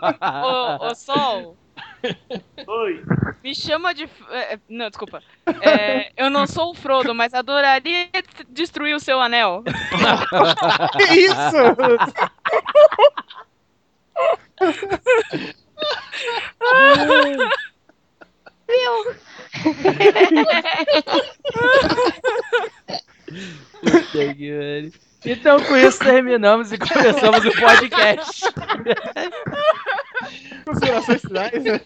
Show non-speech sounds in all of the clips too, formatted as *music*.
*laughs* Ô, ô, Sol, Oi. me chama de. é, é, Não, desculpa. É, eu não sou o Frodo, mas adoraria destruir o seu anel. *laughs* Que isso? Puta que pariu. Então com isso terminamos e começamos o podcast. Considerações finais, né?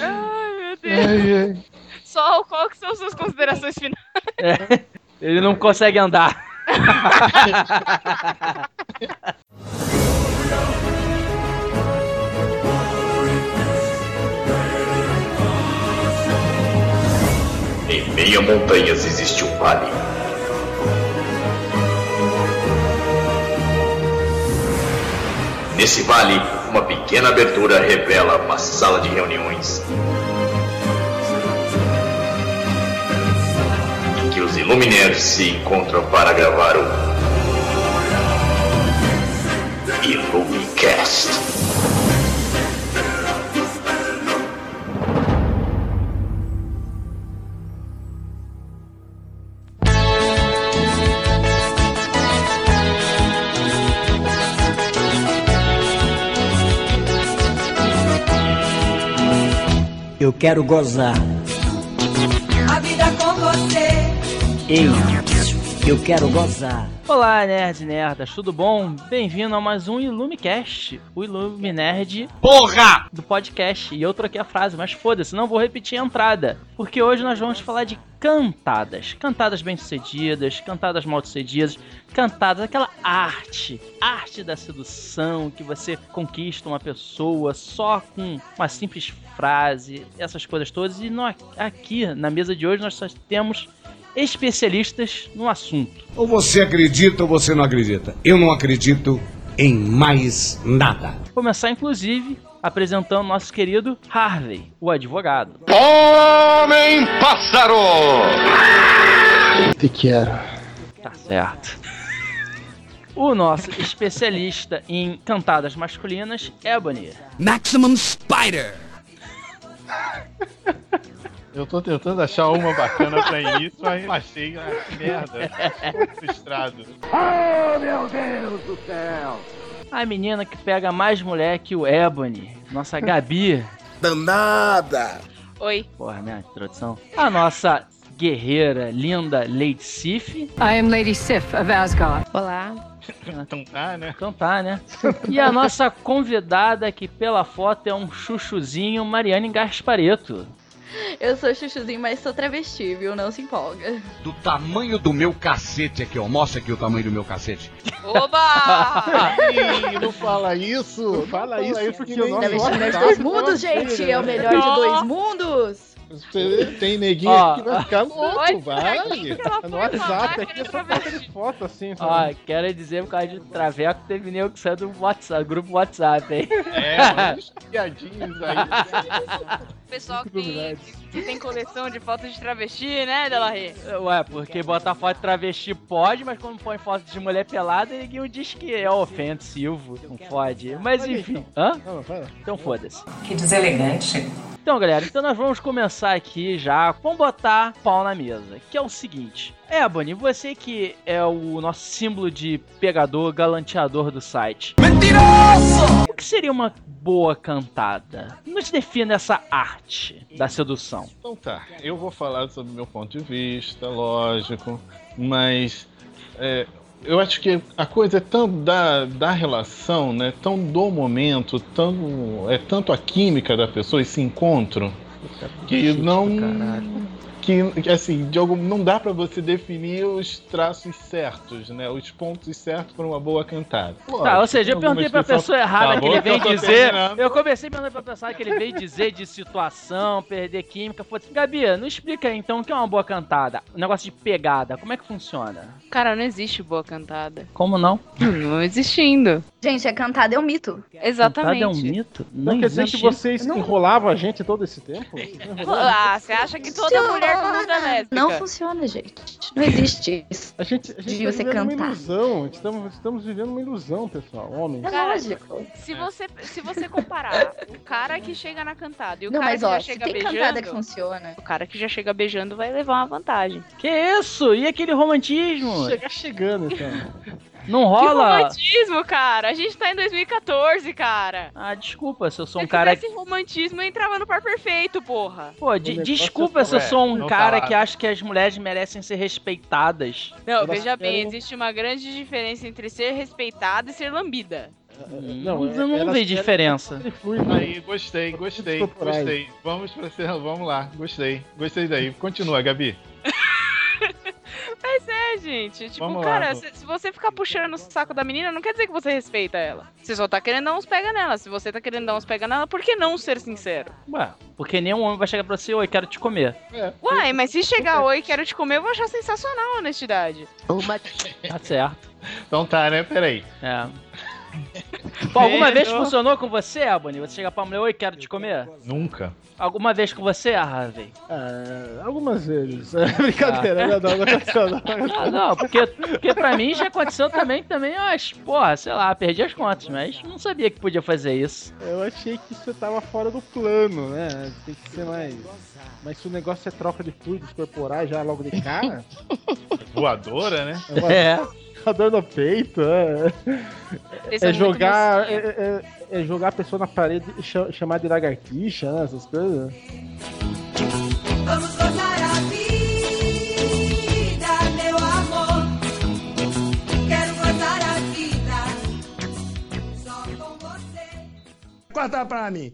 Ai, meu Deus. Sol, qual que são suas considerações finais? É, ele não consegue andar. Em meio a montanhas existe um vale. Nesse vale, uma pequena abertura revela uma sala de reuniões. Em que os Illuminaires se encontram para gravar o Illumicast. Eu quero gozar. A vida com você. Ei, eu quero gozar. Olá, nerds e nerdas, tudo bom? Bem-vindo a mais um Illumicast, o Illume Nerd Porra! do podcast. E eu troquei a frase, mas foda-se, não vou repetir a entrada. Porque hoje nós vamos falar de cantadas. Cantadas bem-sucedidas, cantadas mal-sucedidas, cantadas, aquela arte, arte da sedução, que você conquista uma pessoa só com uma simples frase, essas coisas todas. E nó- aqui, na mesa de hoje, nós só temos especialistas no assunto. Ou você acredita ou você não acredita. Eu não acredito em mais nada. Começar, inclusive, apresentando nosso querido Harvey, o advogado. Homem pássaro! Te quero. Tá certo. O nosso especialista em cantadas masculinas, Ebony. Maximum Spider. Eu tô tentando achar uma bacana pra início, mas achei ah, que merda. Frustrado. A menina que pega mais mulher que o Ebony, nossa Gabi. Danada. Oi. Porra, né? Introdução. A nossa guerreira, linda Lady Sif. I am Lady Sif of Asgard. Olá. Então tá, né? Então tá, né? E a nossa convidada, que pela foto é um chuchuzinho, Mariane Gaspareto. Eu sou chuchuzinho, mas sou travesti, viu? Não se empolga. Do tamanho do meu cacete aqui, ó. Mostra aqui o tamanho do meu cacete. Oba! Ih, não fala isso! Não fala isso que eu não Travesti gosto. melhor de dois mundos, gente! É o melhor de dois mundos! Tem neguinho Ó. aqui que vai ficar louco, vai! No WhatsApp aqui é só de foto assim, Ó, sabe? quero dizer por causa de traveco, teve nego que saiu do WhatsApp, grupo WhatsApp, hein? É, piadinhos aí. O *laughs* pessoal que tem, que tem coleção de fotos de travesti, né, Delarry? Ué, porque botar foto de travesti pode, mas quando põe foto de mulher pelada, ninguém diz que é ofensivo, não pode. Mas enfim, hã? Vai lá. Então foda-se. Que deselegante. Então, galera, então nós vamos começar aqui já. Vamos botar pau na mesa. Que é o seguinte. Ebony, você que é o nosso símbolo de pegador, galanteador do site. Mentiroso! O que seria uma boa cantada? Nos defina essa arte da sedução. Então tá, eu vou falar sobre o meu ponto de vista, lógico, mas é, eu acho que a coisa é tão da, da relação, né? Tão do momento, tão, é tanto a química da pessoa, esse encontro, que não. Que, assim, de algum, não dá pra você definir os traços certos, né? Os pontos certos para uma boa cantada. Tá, ou seja, eu perguntei pra expressão- pessoa errada Tá que ele tô dizer. terminando. Eu comecei perguntando pra pessoa que ele veio dizer de situação, perder química. Foda-se. Gabi, não explica aí então o que é uma boa cantada. O negócio de pegada, como é que funciona? Cara, não existe boa cantada. Como não? Não existindo. Gente, a cantada é um mito. Exatamente. Cantada é um mito? Não Não quer dizer existe. que vocês Não. enrolavam a gente todo esse tempo? Ah, você acha que toda mulher canta lésbica? Não funciona, gente. Não existe isso. A gente, a gente De tá você vivendo uma cantar. ilusão. Estamos, estamos vivendo uma ilusão, pessoal. Homem. É Cara, lógico. Se você, se você comparar o cara que chega na cantada e o Não, cara mas que já ó, se chega tem beijando, cantada que funciona. o cara que já chega beijando vai levar uma vantagem. Que isso? E aquele romantismo? Chegar chegando, então. *laughs* Não Que rola. romantismo, cara! A gente tá em 2014, cara! Ah, desculpa se eu sou Se um cara. tivesse romantismo, eu entrava no par perfeito, porra! Pô, de- desculpa é se eu sou um cara lá. que acha que as mulheres merecem ser respeitadas. Não, veja bem, existe uma grande diferença entre ser respeitada e ser lambida. Não, é- eu não vejo querem diferença. Aí, gostei, gostei, gostei. Vamos pra ser, vamos lá, gostei. Gostei daí. Continua, Gabi. *laughs* Mas é, gente. Tipo, Vamos cara, se, se você ficar puxando o saco da menina, não quer dizer que você respeita ela. Você só tá querendo dar uns pega nela. Se você tá querendo dar uns pega nela, por que não ser sincero? Ué, porque nenhum homem vai chegar pra você, oi, quero te comer. É. Uai, mas se chegar oi, quero te comer, eu vou achar sensacional a honestidade. Tá certo. Então tá, né? Peraí. É. Pô, alguma vez funcionou com você, Aboni? Você chega pra mulher, oi, quero te comer? Nunca. Alguma vez com você, Harvey? É, algumas vezes. *laughs* É brincadeira, não, não, não aconteceu, não. Ah, não, porque, porque pra mim já aconteceu também, também, eu acho, porra, sei lá, perdi as contas, mas não sabia que podia fazer isso. Eu achei que isso tava fora do plano, né? Tem que ser mais. Mas se o negócio é troca de fluidos corporais já logo de cara, *laughs* Voadora, né? é É. a dor no peito, é, é muito jogar. É, é- é jogar a pessoa na parede e cha- chamar de lagartixa, né? Essas coisas. Vamos gozar a vida, meu amor. Quero gozar a vida só com você. Corta pra mim.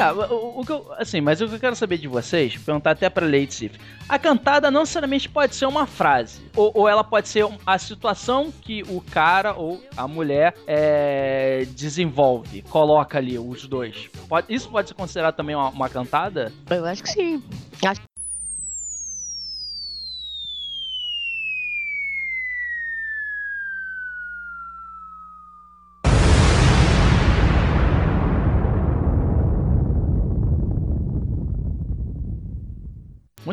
Cá, o, o- que eu, assim, mas o que eu quero saber de vocês, perguntar até pra Lady Sif, a cantada não necessariamente pode ser uma frase, ou, ou ela pode ser a situação que o cara ou a mulher é, desenvolve, coloca ali os dois. Pode- isso pode ser considerado também uma, uma cantada? Eu acho que sim. Acho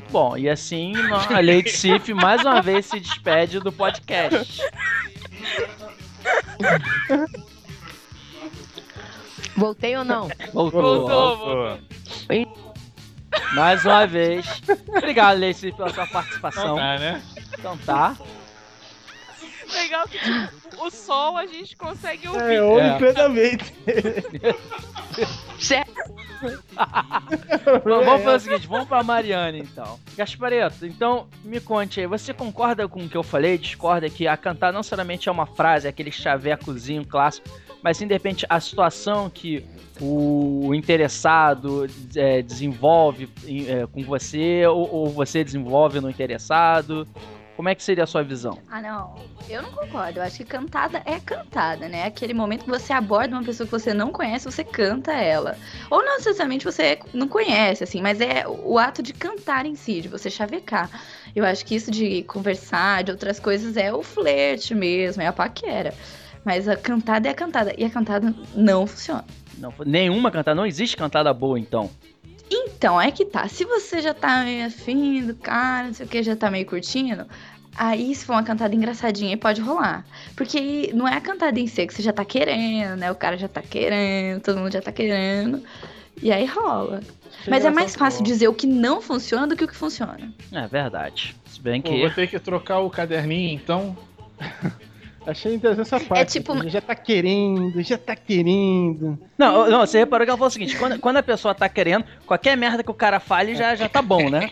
Muito bom. E assim, a Lady *laughs* Sif mais uma vez se despede do podcast. Voltei ou não? Voltou. Voltou, voltou. Mais uma vez. Obrigado, Lady Sif, pela sua participação. Então tá, né? Então tá. Legal que, tipo, o sol a gente consegue ouvir. É, ouve É. plenamente. Certo. Vamos, vamos fazer o seguinte, vamos pra Mariana então. Gaspareto, então me conte aí, você concorda com o que eu falei? Discorda que a cantar não necessariamente é uma frase, é aquele chavecozinho clássico, mas sim de repente a situação que o interessado é, desenvolve é, com você ou, ou você desenvolve no interessado? Como é que seria a sua visão? Ah, não. Eu não concordo. Eu acho que cantada é cantada, né? Aquele momento que você aborda uma pessoa que você não conhece, você canta ela. Ou não necessariamente você não conhece, assim, mas é o ato de cantar em si, de você chavecar. Eu acho que isso de conversar, de outras coisas, é o flerte mesmo, é a paquera. Mas a cantada é a cantada. E a cantada não funciona. Não, nenhuma cantada, não existe cantada boa então. Então, é que tá. Se você já tá meio afim do cara, não sei o que, já tá meio curtindo, aí se for uma cantada engraçadinha, aí pode rolar. Porque aí não é a cantada em si que você já tá querendo, né? O cara já tá querendo, todo mundo já tá querendo. E aí rola. Mas é mais fácil dizer o que não funciona do que o que funciona. É verdade. Se bem Pô, que. vou ter que trocar o caderninho, então. Achei interessante essa parte. tipo- que Já tá querendo, já tá querendo. Não, não, você reparou que ela falou o seguinte: quando, quando a pessoa tá querendo, qualquer merda que o cara fale já, já tá bom, né?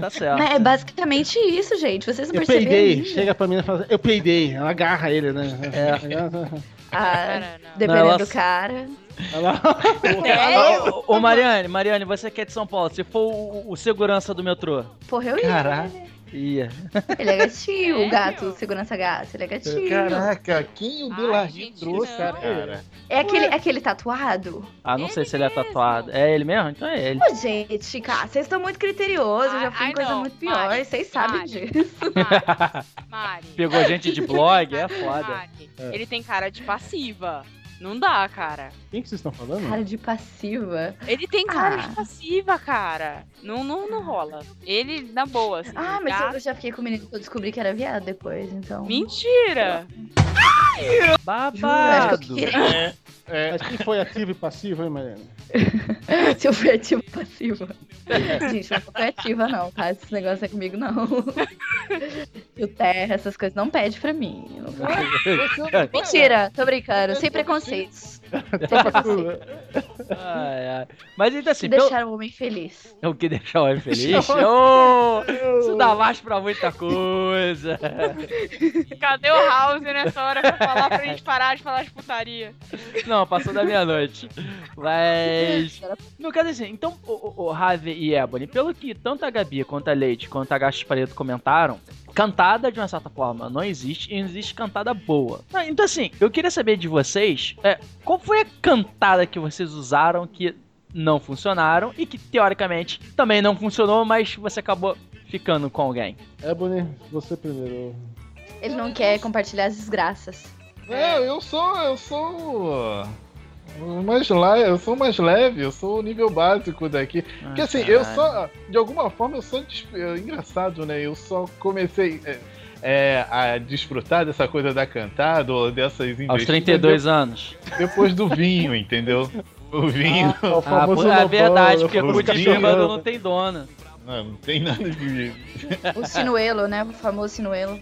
tá certo. Mas é basicamente isso, gente. Vocês não Eu perceberam peidei, ainda? chega pra mim e fala, eu peidei, ela agarra ele, né? É. *laughs* Ah, dependendo Não, ela- do cara. Ô, *laughs* ô, Mariane, Mariane, você que é de São Paulo, se for o, o segurança do metrô. Porra, eu ia. Caraca. Ia. Ele é gatinho, o gato, o segurança gato. Ele é gatinho. Caraca, quem o Belardim gente, trouxe, não. cara? É aquele, é aquele tatuado? Ah, não sei se ele é tatuado. É ele mesmo? Então é ele. Ô, gente, cara, vocês estão muito criteriosos. Eu já fui em coisa não, muito pior. Mari, Vocês sabem Mari. disso. *laughs* Mari. Pegou gente de blog, é foda. Mari, Ele tem cara de passiva. Não dá, cara. Quem que vocês estão falando? Cara de passiva. Ele tem cara Ah. de passiva, cara. Não, não, não rola. Ele, na boa, assim. Ah, mas eu, gato- eu já fiquei com o menino que eu descobri que era viado depois, então. Mentira! Babado. É, é, Mas quem foi ativo e passivo, hein, Mariana? *laughs* Se eu fui ativa ou passiva. Gente, eu não fui ativa, não, tá? Esse negócio é comigo, não. *laughs* E o terra, essas coisas, não pede pra mim. *laughs* Mentira, tô brincando. Sem preconceitos. Sem preconceitos. Ai, ai. Mas ainda assim, Se pelo... deixar o homem feliz. o que deixar o homem feliz? Ô, isso dá mais pra muita coisa. Cadê o House nessa hora pra falar pra gente parar de falar de putaria? Não, passou da meia-noite. Mas. No caso assim, então o, o, o Harvey e Ebony, pelo que tanto a Gabi quanto a Leite quanto a Gasto Pareto comentaram, cantada de uma certa forma não existe e não existe cantada boa. Ah, Então assim, eu queria saber de vocês, é, qual foi a cantada que vocês usaram que não funcionaram e que teoricamente também não funcionou, mas você acabou ficando com alguém? Ebony, você primeiro. Ele não quer compartilhar as desgraças. é, eu sou. Eu sou. O Mais leve, eu sou mais leve, eu sou o nível básico daqui. Porque assim, eu caralho. só. De alguma forma eu sou des- é, engraçado, né? Eu só comecei é, é, a desfrutar dessa coisa da cantada ou dessas Aos investidas 32 anos. de- depois do vinho, entendeu? O vinho. É o Ah, famoso pô, é verdade, o porque de vinho. bêbado não tem dona. Não, não tem nada de. O sinuelo, né? O famoso sinuelo.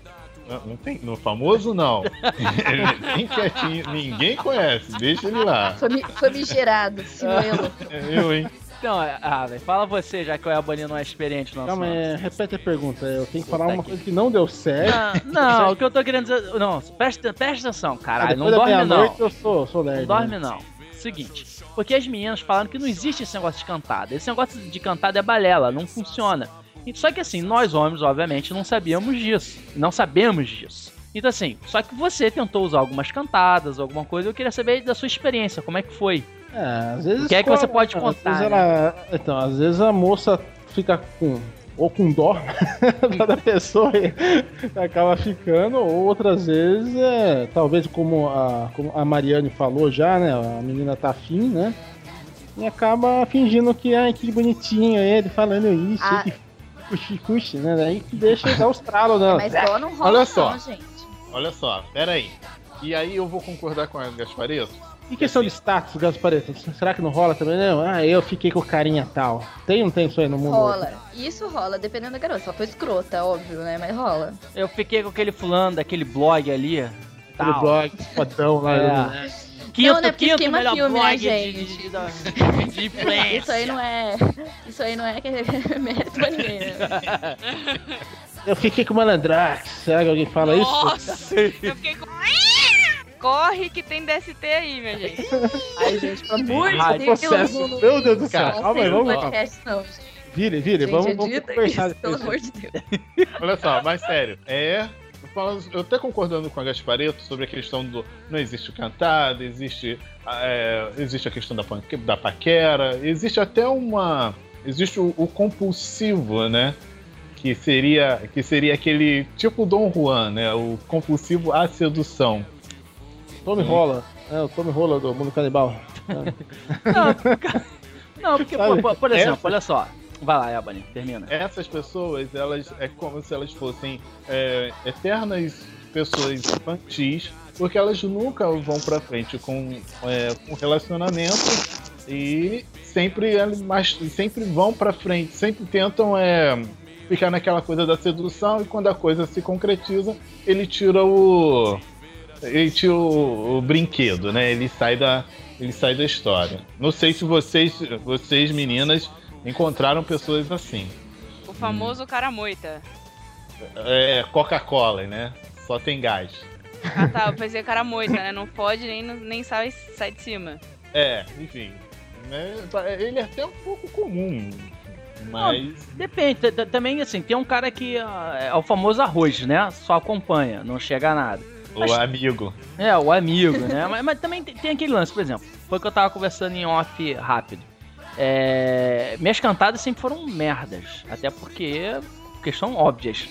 Não, não tem. No famoso, não. *laughs* Bem quietinho. Ninguém conhece. Deixa ele lá. Fami famigerado, sinuelo. *laughs* É eu, hein? Então, ah, fala você, já que o Ebony não é experiente no Calma assunto. aí, repete a pergunta. Eu tenho que falar Puta uma que- coisa que não deu certo. Ah, não, o que eu tô querendo dizer. Não, presta, presta atenção, caralho. Não Depois da dorme não. Eu sou, sou lerdo. Não dorme né? não. Seguinte, porque as meninas falaram que não existe esse negócio de cantada. Esse negócio de cantada é balela, não funciona. Só que assim, nós homens, obviamente, não sabíamos disso. Não sabemos disso. Então assim, só que você tentou usar algumas cantadas, alguma coisa, eu queria saber da sua experiência, como é que foi? É, às vezes. O que é que você pode às contar, vezes ela- Então, às vezes a moça fica com. Ou com dó *laughs* da pessoa e acaba ficando, ou outras vezes, é, talvez como a, como a Mariane falou já, né? A menina tá afim, né? E acaba fingindo que, ai, que bonitinho ele falando isso, Ah. que cuxi-cuxi, né? Daí que deixa dar os tralos dela. Mas dó não rola, Olha só. não, gente. Olha só, pera aí. E aí eu vou concordar com a Gaspareto. E questão de status, Gaspareto? Será que não rola também, não? Ah, eu fiquei com carinha tal. Tem ou não tem isso aí no mundo? Rola. Isso rola, dependendo da garota. Ela foi escrota, óbvio, né? Mas rola. Eu fiquei com aquele fulano daquele blog ali. Aquele tal. blog, fodão lá. É. né? Quinto, Não, não é porque quinto queima melhor filme, né, blog de, gente? de, de, de *laughs* influência. Isso aí não é. Isso aí não é que é mérito pra ninguém, né? Eu fiquei com malandrax. Será que alguém fala isso? Nossa! eu fiquei com. Corre que tem DST aí, minha gente. *laughs* Ai, gente, pelo amor de Deus. Meu Deus do céu. Calma aí, vamos lá. podcast, não. Vire, vire, Gente, vamos, vamos conversar isso, pelo amor de Deus. Olha só, mas sério, é. Eu, falo- eu até concordando com a Gaspareto sobre a questão do. Não existe o cantada, existe, é, existe a questão da, da paquera, existe até uma. Existe o, o compulsivo, né? Que seria, que seria aquele tipo Dom Juan, né? O compulsivo à sedução. Tommy Rola. É, o Tommy Rola do Mundo Canibal. *laughs* *laughs* Não, porque- Não, porque, por, por- por exemplo, Essa- olha só. Vai lá, Ebony, termina. Essas pessoas, elas é como se elas fossem é, eternas pessoas infantis, porque elas nunca vão pra frente com é, com relacionamento e sempre, mas, sempre vão pra frente, sempre tentam é, ficar naquela coisa da sedução e quando a coisa se concretiza, ele tira o. Ele tira o, o brinquedo, né? Ele sai da. Ele sai da história. Não sei se vocês, vocês meninas, encontraram pessoas assim. O famoso cara moita. É Coca-Cola, né? Só tem gás. Ah tá, eu pensei cara moita, né? Não pode nem, nem sai, sai de cima. É, enfim. Né, ele é até um pouco comum. Mas. Depende, t- t- também assim, tem um cara que ah, é o famoso arroz, né? Só acompanha, não chega a nada. O amigo. É, o amigo, né? *laughs* mas, mas também tem, aquele lance, por exemplo, foi que eu tava conversando em off rápido. É, minhas cantadas sempre foram merdas, até porque questão óbvias.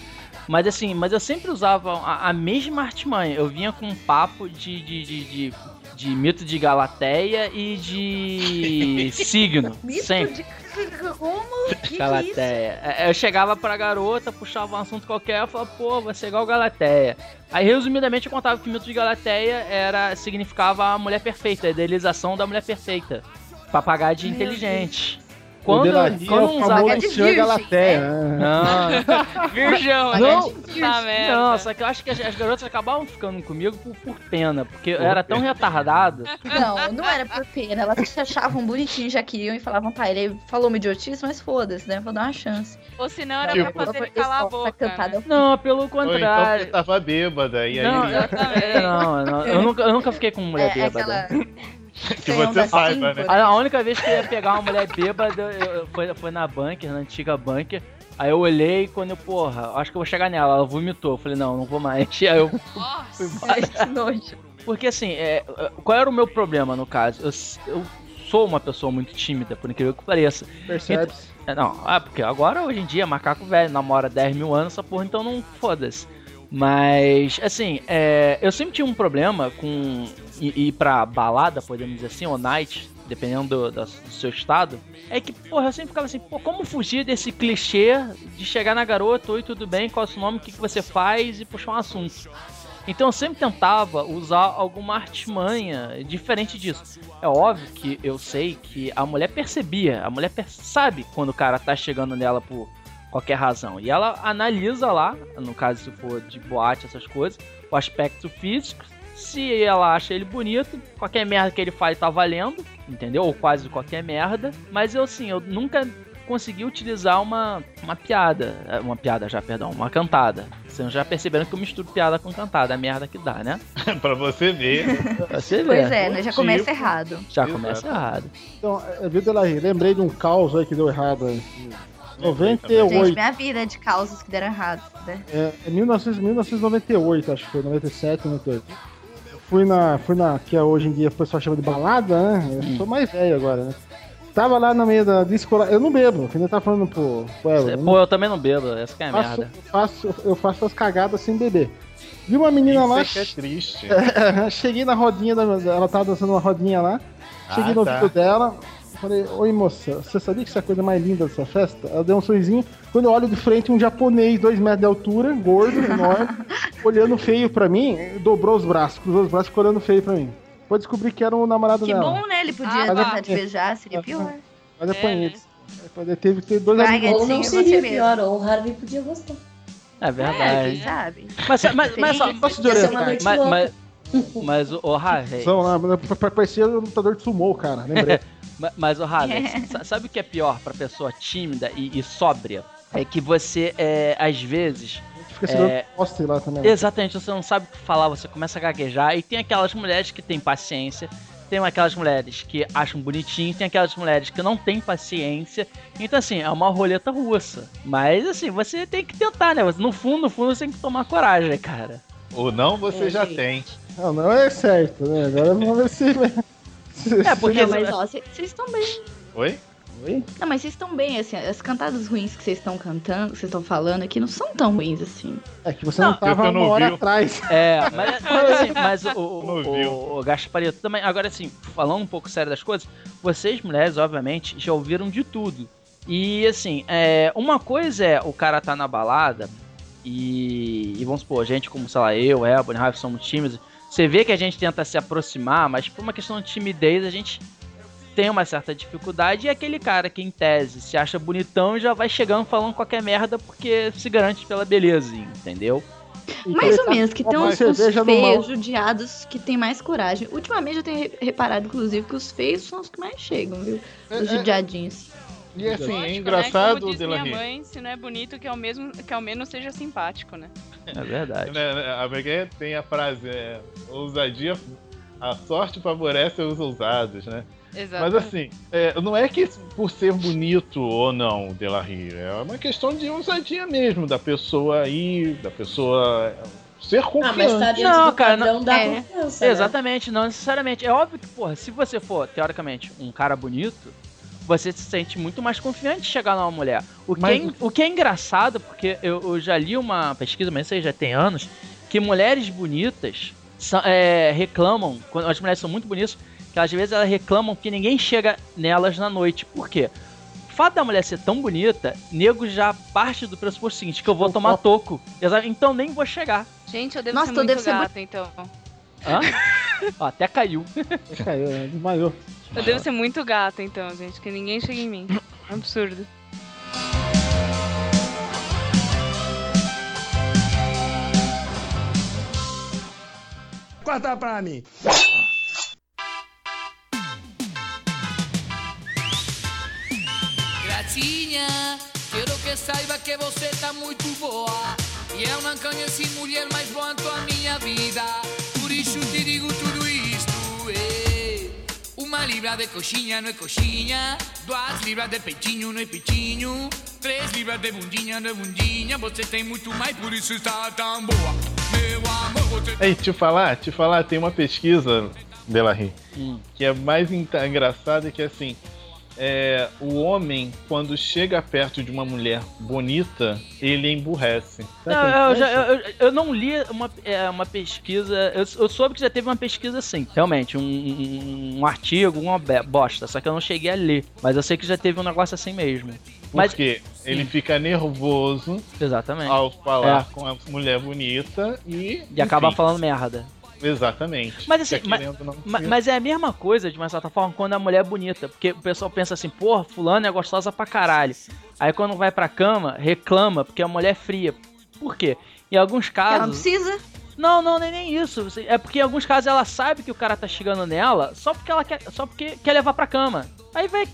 Mas assim, mas eu sempre usava a, a mesma artimanha. Eu vinha com um papo de, de, de, de, de mito de Galateia e de *laughs* signo. Mito sempre. de *laughs* como? Que é? Galateia. É, Eu chegava pra garota, puxava um assunto qualquer, eu falava, pô, você é igual Galateia. Aí, resumidamente, eu contava que o mito de Galateia era, significava a mulher perfeita, a idealização da mulher perfeita. Papagaio de inteligente. Quando, quando o não usava. famoso É virgem, né? Não, *laughs* Virgão, Não, né? Tá merda. não, só que eu acho que as, as garotas acabavam ficando comigo por, por pena, porque eu era tão retardado. Não, não era por pena. Elas se achavam bonitinhos, já queriam e falavam, tá, ele falou uma idiotice, mas foda-se, né? Vou dar uma chance. Ou senão era Tipo, pra fazer ele calar a boca. cantada Né? Não, pelo Ou então contrário. tava bêbada. E aí Não, Exatamente. Não, não, eu, nunca, eu nunca fiquei com mulher é bêbada. aquela. *laughs* que você saiba, né? A, única vez que eu ia pegar uma mulher bêbada foi, foi na bunker, na antiga bunker. Aí eu olhei e quando eu, porra, acho que eu vou chegar nela. Ela vomitou. Eu falei, não, não vou mais. *laughs* Aí eu fui embora. *laughs* Que nojo. Porque assim, é, qual era o meu problema no caso? Eu, eu sou uma pessoa muito tímida, por incrível que pareça. Percebe-se. É, Não, ah, porque agora hoje em dia macaco velho namora 10 mil anos, essa porra, então não foda-se. Mas, assim, é, eu sempre tinha um problema com ir, pra balada, podemos dizer assim, ou night, dependendo do, do seu estado. É que, porra, eu sempre ficava assim, pô, como fugir desse clichê de chegar na garota, oi, tudo bem, qual é o seu nome, o que, que você faz e puxar um assunto. Então eu sempre tentava usar alguma artimanha diferente disso. É óbvio que eu sei que a mulher percebia, a mulher sabe quando o cara tá chegando nela por qualquer razão. E ela analisa lá, no caso se for de boate, essas coisas, o aspecto físico. Se ela acha ele bonito, qualquer merda que ele fale tá valendo, entendeu? Ou quase qualquer merda. Mas eu assim, eu nunca consegui utilizar uma, uma piada. eh, Uma piada já, perdão, uma cantada. Vocês já perceberam que eu misturo piada com cantada, a merda que dá, né? *laughs* pra você ver. Você vê. Pois é, né? Já Tipo, começa errado. Já Exato. começa errado. Então, é, viu, Delari? Lembrei de um caos aí que deu errado aí. Gente, 98. minha vida é de causas que deram errado, né? É, é 1900, 1998, acho que foi, 97, 98. Fui na, fui na, que é hoje em dia o pessoal chama de balada, né? Eu sou mais velho agora, né? Tava lá no meio da disco, eu não bebo, eu ainda tava falando pro, pro não Pô, eu também não bebo, essa que é a faço, merda. eu faço, eu faço as cagadas sem beber. Vi uma menina lá, Isso é que é triste. *laughs* cheguei na rodinha, da, ela tava dançando uma rodinha lá, cheguei Ah, no tá. ouvido dela, falei, oi moça, você sabia que isso é a coisa mais linda dessa festa? Ela deu um sorrisinho, quando eu olho de frente, um japonês, dois metros de altura, gordo, enorme, *laughs* olhando feio pra mim, dobrou os braços, cruzou os braços e ficou olhando feio pra mim. Depois descobri que era o namorado Que dela. bom, né? Ele podia Ah, tentar tá. te beijar, seria pior. Mas É, apanhei. né? Depois teve que ter dois Vai, amigos. Ou não seria mesmo. pior, ou o Harvey podia gostar. É É, verdade. quem sabe? mas, mas, mas, só, Posso te uma orientar? mas, mas, mas o, o Harvey, São lá, parecia um lutador de sumô, cara, lembrei. *laughs* ma- mas o Harvey, *laughs* sa- sabe o que é pior pra pessoa tímida e, e sóbria? É que você, é, às vezes, É. poste lá também. né? Exatamente, você não sabe o que falar, você começa a gaguejar. E tem aquelas mulheres que têm paciência, tem aquelas mulheres que acham bonitinho, tem aquelas mulheres que não têm paciência. Então, assim, é uma roleta russa. Mas, assim, você tem que tentar, né? No fundo, no fundo, você tem que tomar coragem, cara. Ou não, você É, já gente. tem. Não, não é certo, né? Agora vamos ver se. *laughs* É, porque- Não, mas ó, vocês estão bem. Oi? Oi? Não, mas vocês estão bem, assim, as cantadas ruins que vocês estão cantando, que vocês estão falando aqui, não são tão ruins assim. É que você não, Não, tava eu não uma hora atrás. *laughs* É, mas, mas, assim, *laughs* mas o, o, o, o, Gasparito também. Agora, assim, falando um pouco sério das coisas, vocês, mulheres, obviamente, já ouviram de tudo. E, assim, é, uma coisa é o cara tá na balada e, e vamos supor, a gente, como, sei lá, eu, Ebony, Rafa, somos tímidos. Você vê que a gente tenta se aproximar, mas por uma questão de timidez, a gente tem uma certa dificuldade. E aquele cara que, em tese, se acha bonitão e já vai chegando falando qualquer merda porque se garante pela beleza, entendeu? Mais ou menos, que tem uns, uns feios, judiados, que tem mais coragem. Ultimamente eu tenho re- reparado, inclusive, que os feios são os que mais chegam, viu? Os É, é. judiadinhos. E assim, Lógico, é né? engraçado, Como diz minha mãe, se não é bonito, que ao, mesmo, que ao menos seja simpático, né? É verdade. Né, né, A Megué tem a frase, é, ousadia A sorte favorece os ousados, né? Exato. Mas assim, é, não é que por ser bonito ou não, Delarry, é uma questão de ousadia mesmo, da pessoa aí, da pessoa ser confiante. mas tá dentro Não, do cara, não- da é, confiança, né? Exatamente, não necessariamente. É óbvio que, porra, se você for, teoricamente, um cara bonito, você se sente muito mais confiante de chegar numa mulher. O que, Mas- é, o que é engraçado, porque eu, eu já li uma pesquisa, mas isso aí já tem anos, que mulheres bonitas são- é, reclamam, quando as mulheres são muito bonitas, que às vezes elas reclamam que ninguém chega nelas na noite. Por quê? O fato da mulher ser tão bonita, nego já parte do pressuposto seguinte, que eu vou tomar toco. Exa- Então nem vou chegar. Gente, eu devo Nossa, ser muito ser gata, então. Hã? *laughs* Ó, até caiu. Caiu, né? Desmaiou. Eu devo ser muito gata, então, gente, que ninguém chega em mim. Absurdo. Corta pra mim. Gracinha, quero que saiba que você tá muito boa. E eu não conheci mulher mais boa em tua minha vida. Por isso te digo tudo. É. Uma libra de coxinha não é coxinha. Duas libras de peitinho não é peitinho. Três libras de bundinha não é bundinha. Você tem muito mais, por isso está tão boa. Meu amor, você Ei, te falar, te falar, tem uma pesquisa, Delarry, Hum. que é mais en- engraçada que é assim. É, o homem, quando chega perto de uma mulher bonita, ele emburrece. Não, eu, já- eu- eu- não li uma, é, uma pesquisa. Eu, eu soube que já teve uma pesquisa assim, realmente, um, um- um artigo, uma bosta, só que eu não cheguei a ler. Mas eu sei que já teve um negócio assim mesmo. Mas, Porque ele fica nervoso exatamente. ao falar É. com a mulher bonita e. E acaba enfim, falando merda. Exatamente. Mas assim, mas, querendo não ma- ser. mas é a mesma coisa, de uma certa forma, quando a mulher é bonita. Porque o pessoal pensa assim, porra, fulano é gostosa pra caralho. Aí quando vai pra cama, reclama porque a mulher é fria. Por quê? Em alguns casos. Ela não precisa. Não, não, nem, nem isso. É porque em alguns casos ela sabe que o cara tá chegando nela só porque ela quer, só porque quer levar pra cama. Aí vai.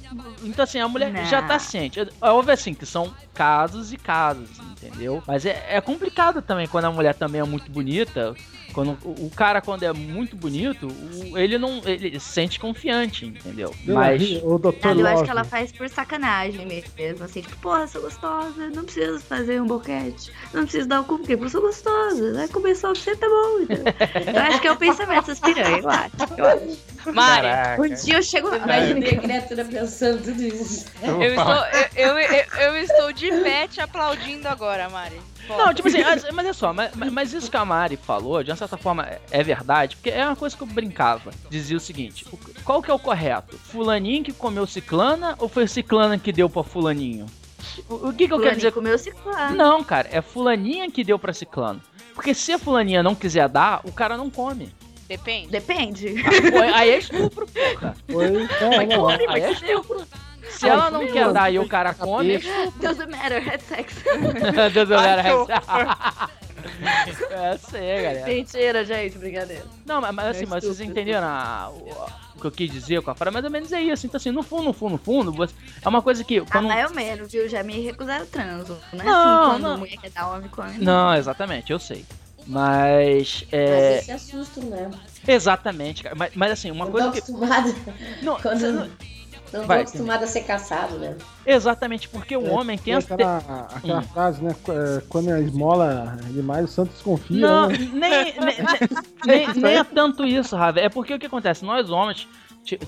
Então assim, a mulher Não. já tá ciente. É óbvio assim que são casos e casos, entendeu? Mas é, é complicado também quando a mulher também é muito bonita. Quando o, cara, quando é muito bonito, ele não. Ele se sente confiante, entendeu? Mas. O Dr. Cara, eu acho Love. que ela faz por sacanagem mesmo, assim, tipo, porra, sou gostosa, não preciso fazer um boquete, não preciso dar o cu, porque eu sou gostosa, vai comer só pra você, tá bom. entendeu? Eu acho que é o pensamento dessas piranhas, eu acho, eu acho. Mari, Um dia eu chego lá, Imagina a criatura pensando tudo isso. eu estou, eu, eu, eu, eu estou de pé te aplaudindo agora, Mari. Não, tipo assim, mas, mas é só, mas, mas isso que a Mari falou, de uma certa forma, é- é verdade, porque é uma coisa que eu brincava. Dizia o seguinte: qual que é o correto? Fulaninho que comeu ciclana ou foi ciclana que deu pra fulaninho? O, o que, que eu quero dizer? comeu ciclano. Não, cara, é fulaninha que deu pra ciclano. Porque se a fulaninha não quiser dar, o cara não come. Depende. Depende. Pô, aí é estupro, porra. Foi, é, não, Aí é estupro. Se ela não quer dar e o cara come. Doesn't matter, had sex. Deus do Ai, que céu. horror. *laughs* É, sei, galera. Mentira, gente, brincadeira. Não, mas, mas assim, É mas vocês entenderam a- o, o que eu quis dizer com a frase? Mais ou menos é isso. Então, assim, no fundo, no fundo, no fundo, você- é uma coisa que. Ah, Quando... mais ou menos, viu? Já me recusaram transo. Não é Não, assim, quando não. mulher quer dar homem come. Não, exatamente, eu sei. Mas. É... Mas se assustam, né? Exatamente, cara. Mas, mas assim, uma Não coisa tô que. acostumada. Não, Quando você não, não- Vai, acostumada a ser caçado, né? Exatamente, porque o homem tem É, as. aquela, aquela Hum. frase, né? é, Quando a esmola é demais, o santo desconfia. Não, né? nem, nem, *laughs* nem, nem é tanto isso, Rafa. É porque o que acontece? Nós homens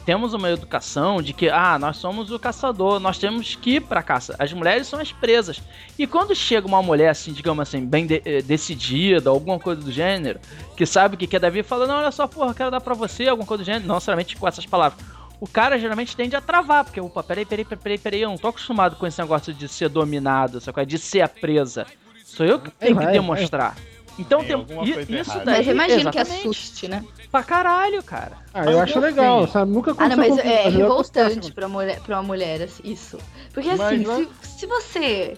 temos uma educação de que, ah, nós somos o caçador, nós temos que ir pra caça. As mulheres são as presas. E quando chega uma mulher, assim, digamos assim, bem de- eh, decidida, alguma coisa do gênero, que sabe o que quer dar vida, fala, não, olha só, porra, quero dar pra você, alguma coisa do gênero, não necessariamente com essas palavras. O cara geralmente tende a travar, porque, opa, peraí, peraí, peraí, peraí, peraí, eu não tô acostumado com esse negócio de ser dominado, essa coisa de ser a presa. Sou eu que tenho que demonstrar. Então Tem tem, isso errada. daí. Mas eu imagino que assuste, né? Pra caralho, cara. Ah, eu acho legal, sabe? Nunca Ah, não, aconteceu mas com- é mas eu revoltante pra, mulher, pra uma mulher, assim, isso. Porque Mas assim, não- se, se você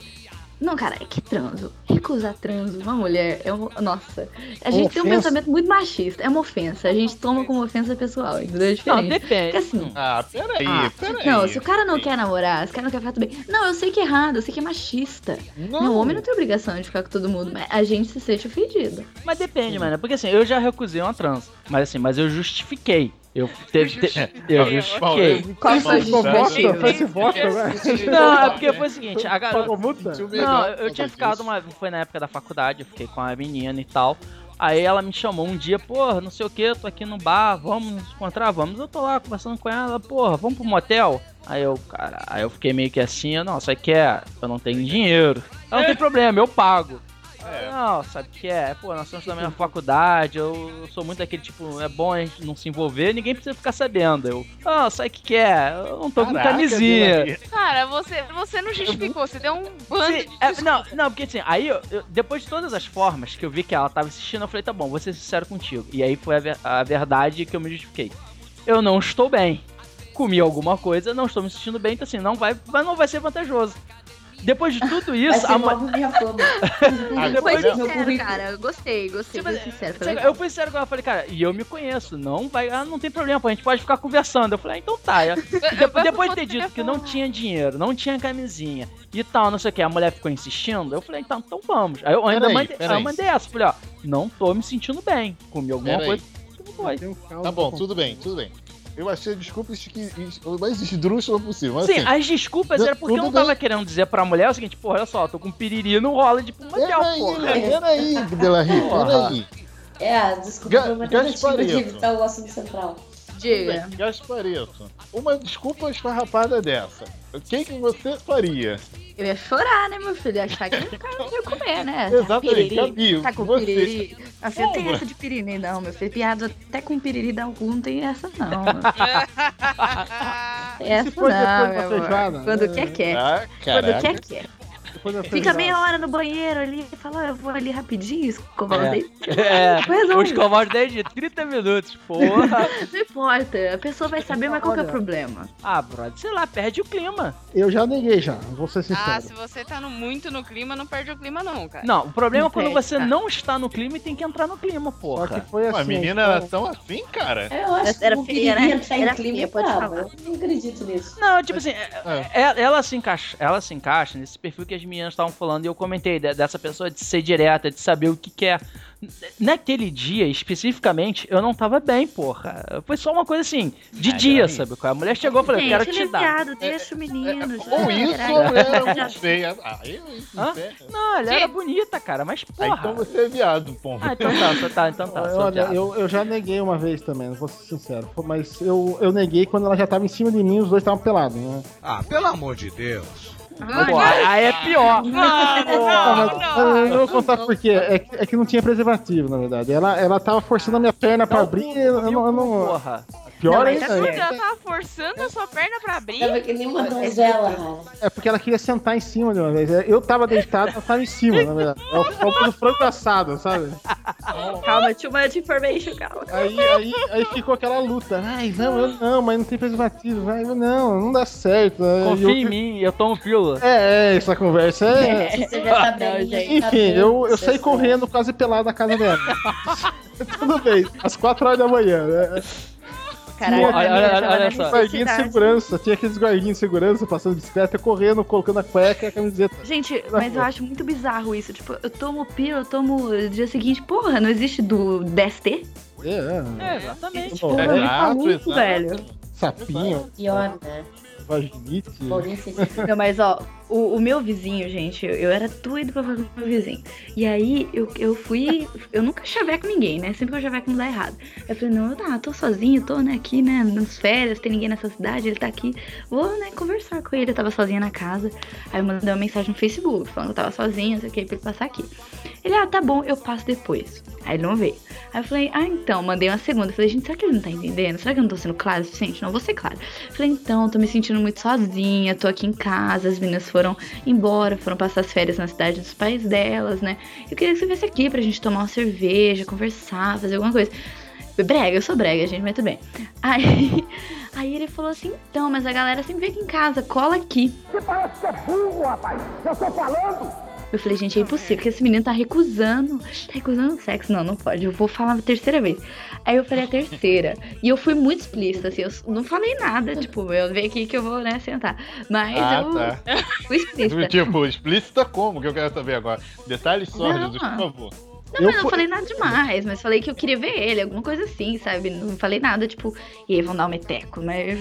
Não, cara, é que transo. Recusar transo, uma mulher, é uma. Nossa. A gente tem um pensamento muito machista. É uma ofensa. A gente toma como ofensa pessoal, entendeu? É Não, diferente. depende. Porque assim. Ah, peraí, Ah, peraí. Não, se o cara não quer namorar, se o cara não quer ficar tudo bem. Não, eu sei que é errado, eu sei que é machista. Não. Não, o homem não tem obrigação de ficar com todo mundo, mas a gente se sente ofendido. Mas depende, mano. Porque assim, eu já recusei uma trans. Mas assim, mas eu justifiquei. Eu, teve, te- eu justifiquei. Qual foi a Ficou bosta? Foi esse bosta, velho. Não, é porque foi o seguinte, a garota. Não, eu, tinha ficado uma. Foi na época da faculdade, eu fiquei com a menina e tal. Aí ela me chamou um dia, porra, não sei o que, tô aqui no bar, vamos nos encontrar, vamos. Eu tô lá conversando com ela, porra, vamos pro motel? Aí eu, cara, aí eu fiquei meio que assim, eu, não, o que é? Eu não tenho dinheiro. Ah, Não tem problema, eu pago. Não, sabe o que é? Pô, nós somos da mesma faculdade, eu sou muito daquele tipo, é bom a gente não se envolver, ninguém precisa ficar sabendo. Eu, ah, sabe o que, que é? Eu não tô com Caraca, camisinha. Delahi. Cara, você, você não justificou, você deu um bando Sim, de é, não, não, porque assim, aí eu, eu- depois de todas as formas que eu vi que ela tava insistindo, eu falei, tá bom, vou ser sincero contigo. E aí foi a, ver- a verdade que eu me justifiquei. Eu não estou bem. Comi alguma coisa, não estou me sentindo bem, então assim, não vai, mas não vai ser vantajoso. Depois de tudo Vai isso, ser a logo minha fama. *laughs* Ah, Foi mas é- sincero, cara. Eu gostei, gostei. Tipo, Foi sincero. foi. Eu fui sério com ela, eu falei, cara, e eu me conheço, não vai, ah, não tem problema, pô, a gente pode ficar conversando. Eu falei, ah, então tá. Eu- *laughs* depois, depois de ter dito que não tinha dinheiro, não tinha camisinha e tal, não sei o que, a mulher ficou insistindo, eu falei, então, então vamos. Aí eu ainda Peraí, mandei, peraí. aí eu mandei essa, falei, ó, não tô me sentindo bem, comi alguma Peraí. coisa, foi. Caos Tá bom, tudo bem, tudo bem. Eu achei a desculpa esqui- es- o mais esdrúxula possível. Mas, Sim, assim, as desculpas não, era porque eu não tava bem. querendo dizer pra mulher o seguinte, porra, olha só, tô com piriri, não rola de motel, Peraí, porra. peraí, peraí. É, desculpa Ga- uma tentativa de Gaspareto. evitar o assunto central. Diga. Gaspareto, uma desculpa esfarrapada dessa. O que que você faria? Eu ia chorar, né, meu filho? Ia achar que o cara não ia comer, né? *laughs* Exatamente, Gabi, Tá com você- piriri. Assim, tem Como? essa de piriri, não, meu filho. Piada até com piriri da algum, não tem essa, não. *laughs* essa não, meu amor. Quando É. quer, quer. Ah, Quando quer, quer. Fica meia hora no banheiro ali e fala, "Ó, eu vou ali rapidinho, escovar os É. dentes. *laughs* É, vou escovar os 10 de 30 minutos, porra. *laughs* Não importa, a pessoa vai saber, mas qual que é o problema? Ah, brother, sei lá, perde o clima. Eu já neguei já, vou ser Ah, sincero. se você tá no, muito no clima, não perde o clima, não, cara. Não, o problema é quando você tá. não está no clima e tem que entrar no clima, Só porra. que foi Pô, assim. a menina então- era tão assim, cara? Eu acho que Era não feia, né? entrar em Era clima feia, pode falar. Eu não acredito nisso. Não, tipo assim, é- é- ela, se encaixa, ela se encaixa nesse perfil que as meninas estavam falando e eu comentei de- dessa pessoa de ser direta, de saber o que quer. Naquele dia, especificamente, eu não tava bem, porra. Foi só uma coisa assim, de Ai, dia, ai. sabe? A mulher chegou e falou, eu quero ele te é dar. viado, deixa o menino. já Ou isso, ou era muito feia. Ah, eu, inferno. Não, ela era bonita, cara, mas Ah, porra. então você é viado, ponto. Ah, então tá, só tá, então tá. Olha, eu, eu já neguei uma vez também, vou ser sincero. Mas eu, eu neguei quando ela já tava em cima de mim, os dois estavam pelados, né? Ah, pelo amor de Deus. Pô, aí é pior. Não, Ah, não, não. eu não vou contar por quê. É, que- é que não tinha preservativo, na verdade. Ela, ela tava forçando a minha perna pra abrir e eu, não- eu não. Porra. Pior Não, é tá ela tava forçando a sua perna pra abrir. Tava que nem uma donzela. É porque ela queria sentar em cima de uma vez. Eu tava deitado, ela tava em cima, na verdade. É o fogo do frango assado, sabe? Calma, too much information, calma. Aí, aí, aí ficou aquela luta. Ai, não, eu não, mas não tem preservativo. Eu não, não dá certo. Aí Confia eu- em mim, eu tomo pílula. É, é, essa conversa é. Você já tá bem, gente. tá Enfim, bem, eu, eu saí correndo quase pelado na casa dela. *laughs* Tudo bem, às 4 horas da manhã, né? Caralho, Olha, só. Guardinha de segurança, tinha aqueles guardinhas de segurança passando bicicleta, correndo, colocando a cueca e a camiseta. Gente, mas eu acho muito bizarro isso. Tipo, eu tomo pílula, eu tomo no dia seguinte. Porra, não existe do DST? É, é. É, exatamente. Porra, é, me maluco, velho. sapinho, Pior, né? vaginite. Não, mas ó, o, o meu vizinho, gente, eu, era doido pra falar com o meu vizinho. E aí eu, eu fui. Eu nunca chaveco ninguém, né? Sempre que eu chaveco não dá errado. Eu falei, não, tá, tô sozinho, tô né, aqui, né, nas férias, tem ninguém nessa cidade, ele tá aqui. Vou, né, conversar com ele. Eu tava sozinha na casa. Aí eu mandei uma mensagem no Facebook, falando que eu tava sozinha, não sei o que, pra ele passar aqui. Ele, ah, tá bom, eu passo depois. Aí ele não veio. Aí eu falei, ah, então, mandei uma segunda. Eu falei, gente, será que ele não tá entendendo? Será que eu não tô sendo clara o suficiente? Não, vou ser clara. Eu falei, então, tô me sentindo muito sozinha, tô aqui em casa, as meninas foram embora, foram passar as férias na cidade dos pais delas, né? Eu queria que você viesse aqui pra gente tomar uma cerveja, conversar, fazer alguma coisa. Brega, eu sou brega, gente, mas tudo bem. Aí, *laughs* aí ele falou assim, então, mas a galera sempre vem aqui em casa, cola aqui. Você parece que é burro, rapaz. Eu tô falando. Eu falei, gente, é impossível, porque esse menino tá recusando. Tá recusando sexo. Não, não pode. Eu vou falar a terceira vez. Aí eu falei a terceira. E eu fui muito explícita, assim. Eu não falei nada. Tipo, eu venho aqui que eu vou, né, sentar. Mas Ah, eu tá. fui explícita. Tipo, explícita como? Que eu quero saber agora. Detalhes sórdidos, por favor. Não, mas não falei nada demais, mas falei que eu queria ver ele, alguma coisa assim, sabe? Não falei nada, tipo, e aí vão dar um meteco, mas,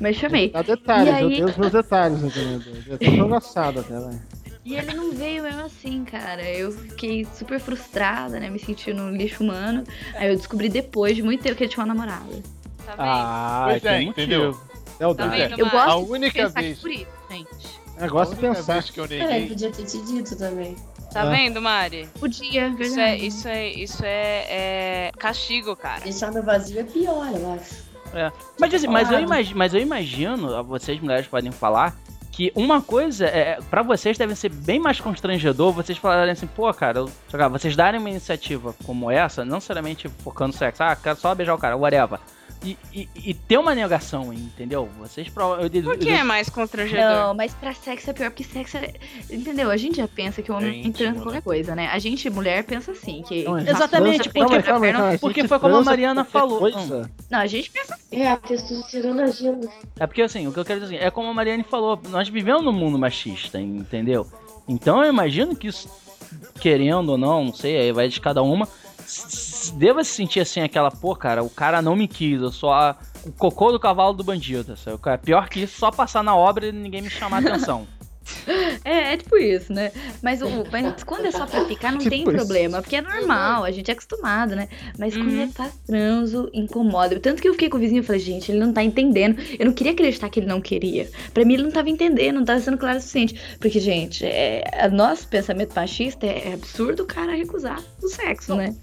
mas chamei. Dá detalhes, E eu aí- tenho os meus detalhes, entendeu? Eu tô *laughs* engraçado até, vai. E ele não veio mesmo assim, cara. Eu fiquei super frustrada, né? Me sentindo um lixo humano. Aí eu descobri depois de muito tempo que ele tinha uma namorada. Ah, Pois é, entendeu? É o Tá vendo, Eu Mari? gosto A de única pensar vez- por isso, gente. Eu gosto de pensar. que eu neguei. podia ter te dito também. Tá É. vendo, Mari? Podia, Isso é, verdade. isso é, isso é, é castigo, cara. Deixar no vazio é pior, eu acho. É. Mas, assim, mas, eu imagino, mas eu imagino, vocês mulheres podem falar, que uma coisa, é, pra vocês deve ser bem mais constrangedor vocês falarem assim, pô, cara, eu- vocês darem uma iniciativa como essa, não necessariamente focando sexo, ah, quero só beijar o cara, whatever. E, e, e ter uma negação, entendeu? Vocês provavelmente. Por que é mais constrangedor? Não, mas pra sexo é pior, porque sexo é. Entendeu? A gente já pensa que o homem É entrando em íntimo, qualquer coisa, né? A gente, mulher, pensa assim, que. Não, gente Exatamente, transa- porque- calma calma calma porque gente foi como a transa Mariana falou. coisa. Não, a gente pensa assim. É, a testosterona agindo. É porque assim, o que eu quero dizer assim, é como a Mariane falou, nós vivemos num mundo machista, entendeu? Então eu imagino que isso, querendo ou não, não sei, aí vai de cada uma, deva se sentir assim, aquela, pô, cara, o cara não me quis, eu sou a- o cocô do cavalo do bandido, sabe? É pior que isso, só passar na obra e ninguém me chamar a atenção. *laughs* É, é tipo isso, né? Mas, o, mas quando é só pra ficar, não *laughs* Tipo tem isso. problema, porque é normal, a gente é acostumado, né? Mas quando Uhum. é pra transo, incomoda. Tanto que eu fiquei com o vizinho e falei, gente, ele não tá entendendo. Eu não queria acreditar que ele não queria. Pra mim, ele não tava entendendo, não tava sendo claro o suficiente. Porque, gente, é, nosso pensamento machista é, é absurdo o cara recusar o sexo, né?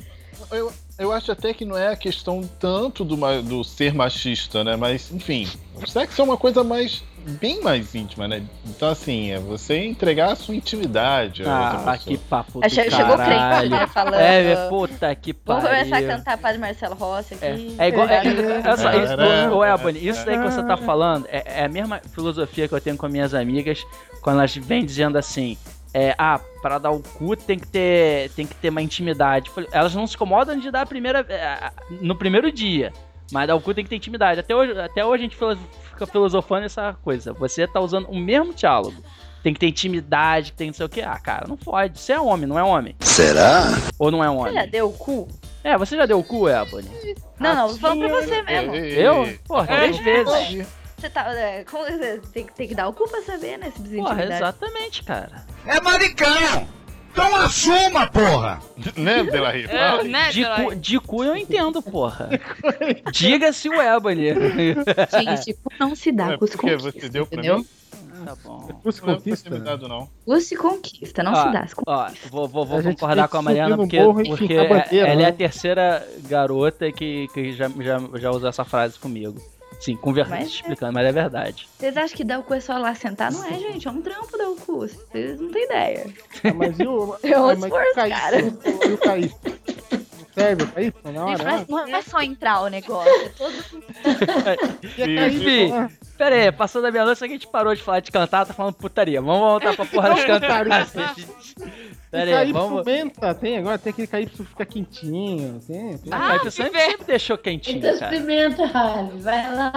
Eu, eu acho até que não é a questão tanto do, do ser machista, né? Mas, enfim, o sexo é uma coisa mais. bem mais íntima, né? Então, assim, é você entregar a sua intimidade. Ah, que papo do Aí che- chegou o crente, né? Falando. É, puta que pariu. Vamos começar a cantar Padre Marcelo Rossi É, aqui. é igual. É, é, Ebony, isso daí que você tá falando é, é a mesma filosofia que eu tenho com minhas amigas quando elas vêm dizendo assim. É, ah, para dar o cu tem que ter, tem que ter uma intimidade. Elas não se incomodam de dar a primeira, é, no primeiro dia, mas dar o cu tem que ter intimidade. Até hoje, até hoje a gente fica filosofando essa coisa. Você tá usando o mesmo diálogo. Tem que ter intimidade, tem não sei o que. Ah, cara, não pode. Você é homem, não é homem. Será? Ou não é um Você homem? já deu o cu? É, você já deu o cu, Ebony? Não, não, tô falando pra você mesmo. Eu? Porra, três vezes. Você tá. é, como- tem, que- tem que dar o cu pra saber, né? Se Porra, exatamente, cara. É maricão! Então assuma, porra! Né, Delahy? *laughs* É, né, De cu, de cu eu entendo, porra. *laughs* Diga-se o Ebony. Gente, cu não se dá É com os porque conquista, você deu pra entendeu? mim? Tá bom. Não é pra conquista. ter me dado, não. Cu se conquista, não Ó, se dá. se Ó, vou, vou, vou concordar com a Mariana porque, porque a bandeira, ela é a né? terceira garota que, que já, já, já usou essa frase comigo. Sim, conversando, Mas é. explicando, mas é verdade. Vocês acham que dar o cu é só lá sentar? Não é, gente. É um trampo dar o cu. Vocês não têm ideia. Ah, mas e o. *laughs* É um ah, mas e o esforço, cara. E o Caíto? Serve o Caíto na Gente, hora? mas não é só entrar o negócio. É todo... *laughs* Enfim, Ah, pera aí, passando a meia-noite, a gente parou de falar de cantar, tá falando putaria. Vamos voltar pra porra das *laughs* cantadas. Pera aí, vamos... pimenta, tem agora, tem aquele Caíto que fica quentinho. Tem, tem. Ah, Caíto sempre, sempre deixou quentinho, Então cara. experimenta, Harvey. Vai lá.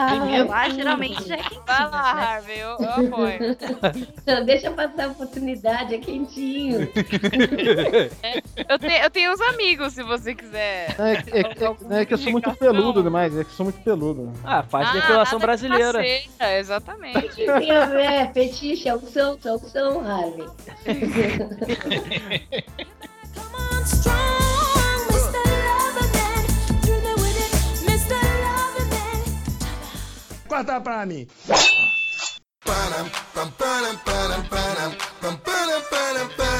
Lá, geralmente já é quentinho. Vai lá, né? Harvey, eu, eu *laughs* apoio. *laughs* Não, deixa passar a oportunidade, é quentinho. *laughs* Eu, te- eu tenho uns amigos, se você quiser. É, é, é, é que eu sou muito peludo demais, é que eu sou muito peludo. Ah, faz Ah, depilação brasileira. faceira, exatamente. Tem a ver, é fetiche, é opção, é opção, Harvey. Corta pra mim. Param, pam, param, param, param, pam, param, param, param.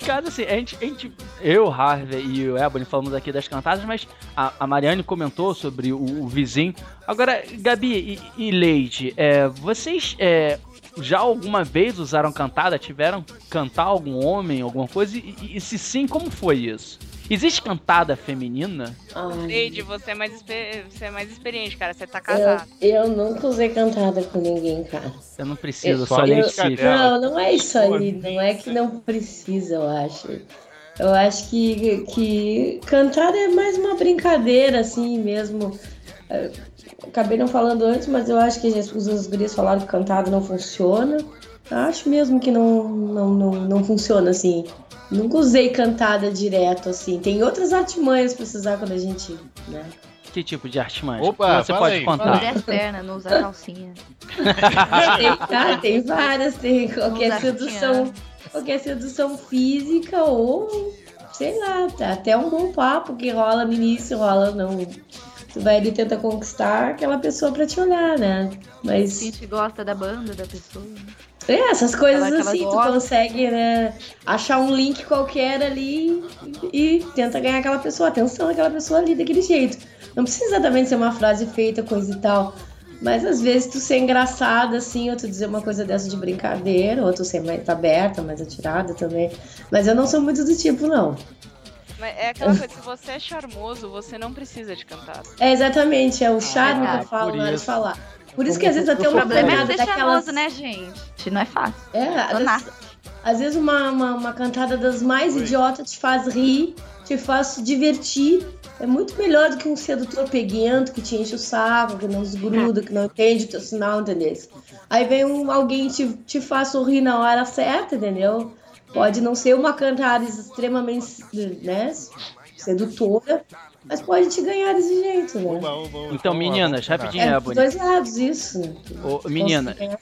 Caso, assim, a gente, a gente- eu, Harvey e o Ebony falamos aqui das cantadas, mas a, a Mariane comentou sobre o, o vizinho. Agora, Gabi e, e Leide, é, vocês é, já alguma vez usaram cantada? Tiveram cantar algum homem, alguma coisa? E- e se sim, como foi isso? Existe cantada feminina? Leide, você é, mais você é mais experiente, cara. Você tá Eu, casado. eu nunca usei cantada com ninguém, cara. Eu não preciso, Eu- só eu- Leite. Não, não é isso aí. Não é que não precisa, eu acho. Eu acho que, que cantada é mais uma brincadeira, assim mesmo. Acabei não falando antes, mas eu acho que as, os gurias falaram que cantada não funciona. Acho mesmo que não, não, não, não funciona assim. Nunca usei cantada direto assim. Tem outras artimanhas pra usar quando a gente. Né? Que tipo de artimanha? Opa, você pode aí, contar? Mulher perna, não usar calcinha. Tem, tá, tem várias, tem qualquer Usar sedução, qualquer sedução física ou sei lá, tá, até um bom papo que rola no início, rola não. Tu vai ali e tenta conquistar aquela pessoa pra te olhar, né? Mas A gente gosta da banda da pessoa. É, essas coisas Aquela- assim, tu consegue, né, achar um link qualquer ali e, e tenta ganhar aquela pessoa, a atenção daquela pessoa ali daquele jeito. Não precisa exatamente ser uma frase feita, coisa e tal. Mas às vezes tu ser engraçada, assim, ou tu dizer uma coisa dessa de brincadeira, ou tu ser mais aberta, mais atirada também. Mas eu não sou muito do tipo, não. Mas é aquela coisa, se você é charmoso, você não precisa de cantada. É exatamente, é o charme que verdade, eu falo por na hora de falar. Por isso que às vezes até O problema é ser daquelas... né, gente? Não é fácil. É, às vezes, às vezes uma, uma, uma cantada das mais idiotas te faz rir, te faz se divertir. É muito melhor do que um sedutor peguento que te enche o saco, que não desgruda, que não entende o teu sinal, entendeu? Aí vem um, alguém e te, te faz sorrir na hora certa, entendeu? Pode não ser uma cantada extremamente né, sedutora, mas pode te ganhar desse jeito, né? Então, meninas, rapidinho, É é, bonito. dois lados isso. Ô, menina, Consegue-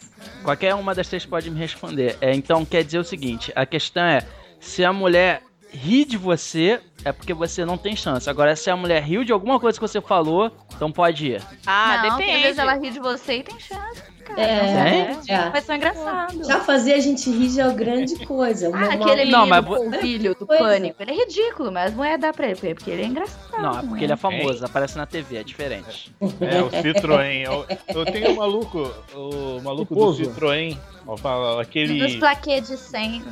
qualquer uma das três pode me responder. É, então quer dizer o seguinte: a questão é se a mulher ri de você, é porque você não tem chance. Agora, se a mulher riu de alguma coisa que você falou, então pode ir. Ah, não, depende. às vezes ela ri de você e tem chance, cara. É, Não, é. Mas são engraçado. Já fazer a gente rir já é grande coisa. Ah, uma- aquele Não, mas o filho do Coisa. pânico. Ele é ridículo, mas não é dar pra ele, porque ele é engraçado. Não, é porque ele é famoso, aparece na TV, é diferente. É, o Citroën. Eu, eu tenho o maluco, o maluco do Pozo. Citroën. Fala, Dos aquele. plaquês de 100.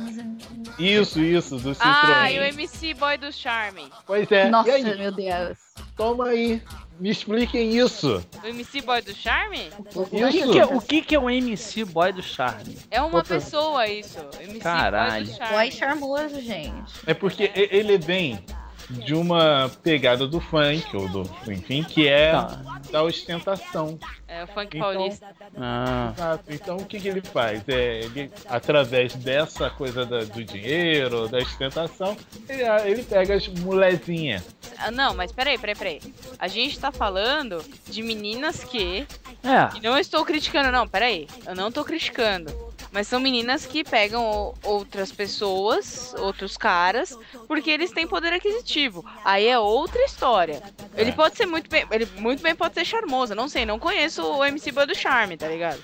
Isso, isso, do Citroën. Ah, e o MC Boy do Charme. Pois é, Nossa, meu Deus. Toma aí, me expliquem isso. O MC Boy do Charme? O que, que é, o que que é o MC Boy do Charme? É uma Outra- pessoa isso. MC Caralho. Boy do Charme. Boy charmoso, gente. É porque e- ele vem de uma pegada do funk, ou do, enfim, que é Tá. Da ostentação. É o funk Então- paulista. Ah, Exato. Então o que, que ele faz? É, ele, através dessa coisa da- do dinheiro, da ostentação, ele, ele pega as molezinhas. Ah, não, mas peraí, peraí, peraí. A gente tá falando de meninas que. é. E não estou criticando, não, peraí. Eu não tô criticando. Mas são meninas que pegam outras pessoas, outros caras, porque eles têm poder aquisitivo. Aí é outra história. Ele pode ser muito bem. Ele muito bem pode ser charmoso. Não sei, não conheço o MC Boy do Charme, tá ligado?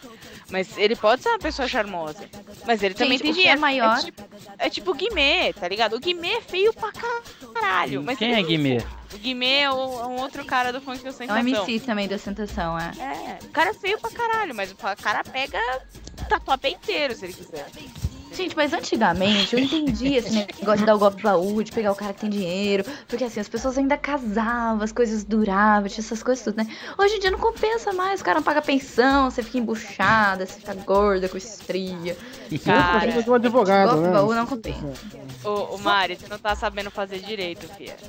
Mas ele pode ser uma pessoa charmosa. Mas ele também Gente, tem o que dinheiro. é maior- É tipo, é tipo o Guimê, tá ligado? O Guimê é feio pra caralho. Mas Quem ele- é Guimê? O Guimê é, o- é um outro cara do funk da É um Ostentação. MC também da Ostentação, é. É, o cara é feio pra caralho, mas o cara pega tatuapé inteiro se ele quiser. Gente, mas antigamente eu entendi esse negócio de dar o golpe baú, de pegar o cara que tem dinheiro, porque assim, as pessoas ainda casavam, as coisas duravam, tinha essas coisas tudo, né? Hoje em dia não compensa mais, o cara não paga pensão, você fica embuchada, você fica gorda com estria. Cara, de um advogado, golpe né? baú não compensa. Ô, ô Mari, você não tá sabendo fazer direito, filha. *laughs*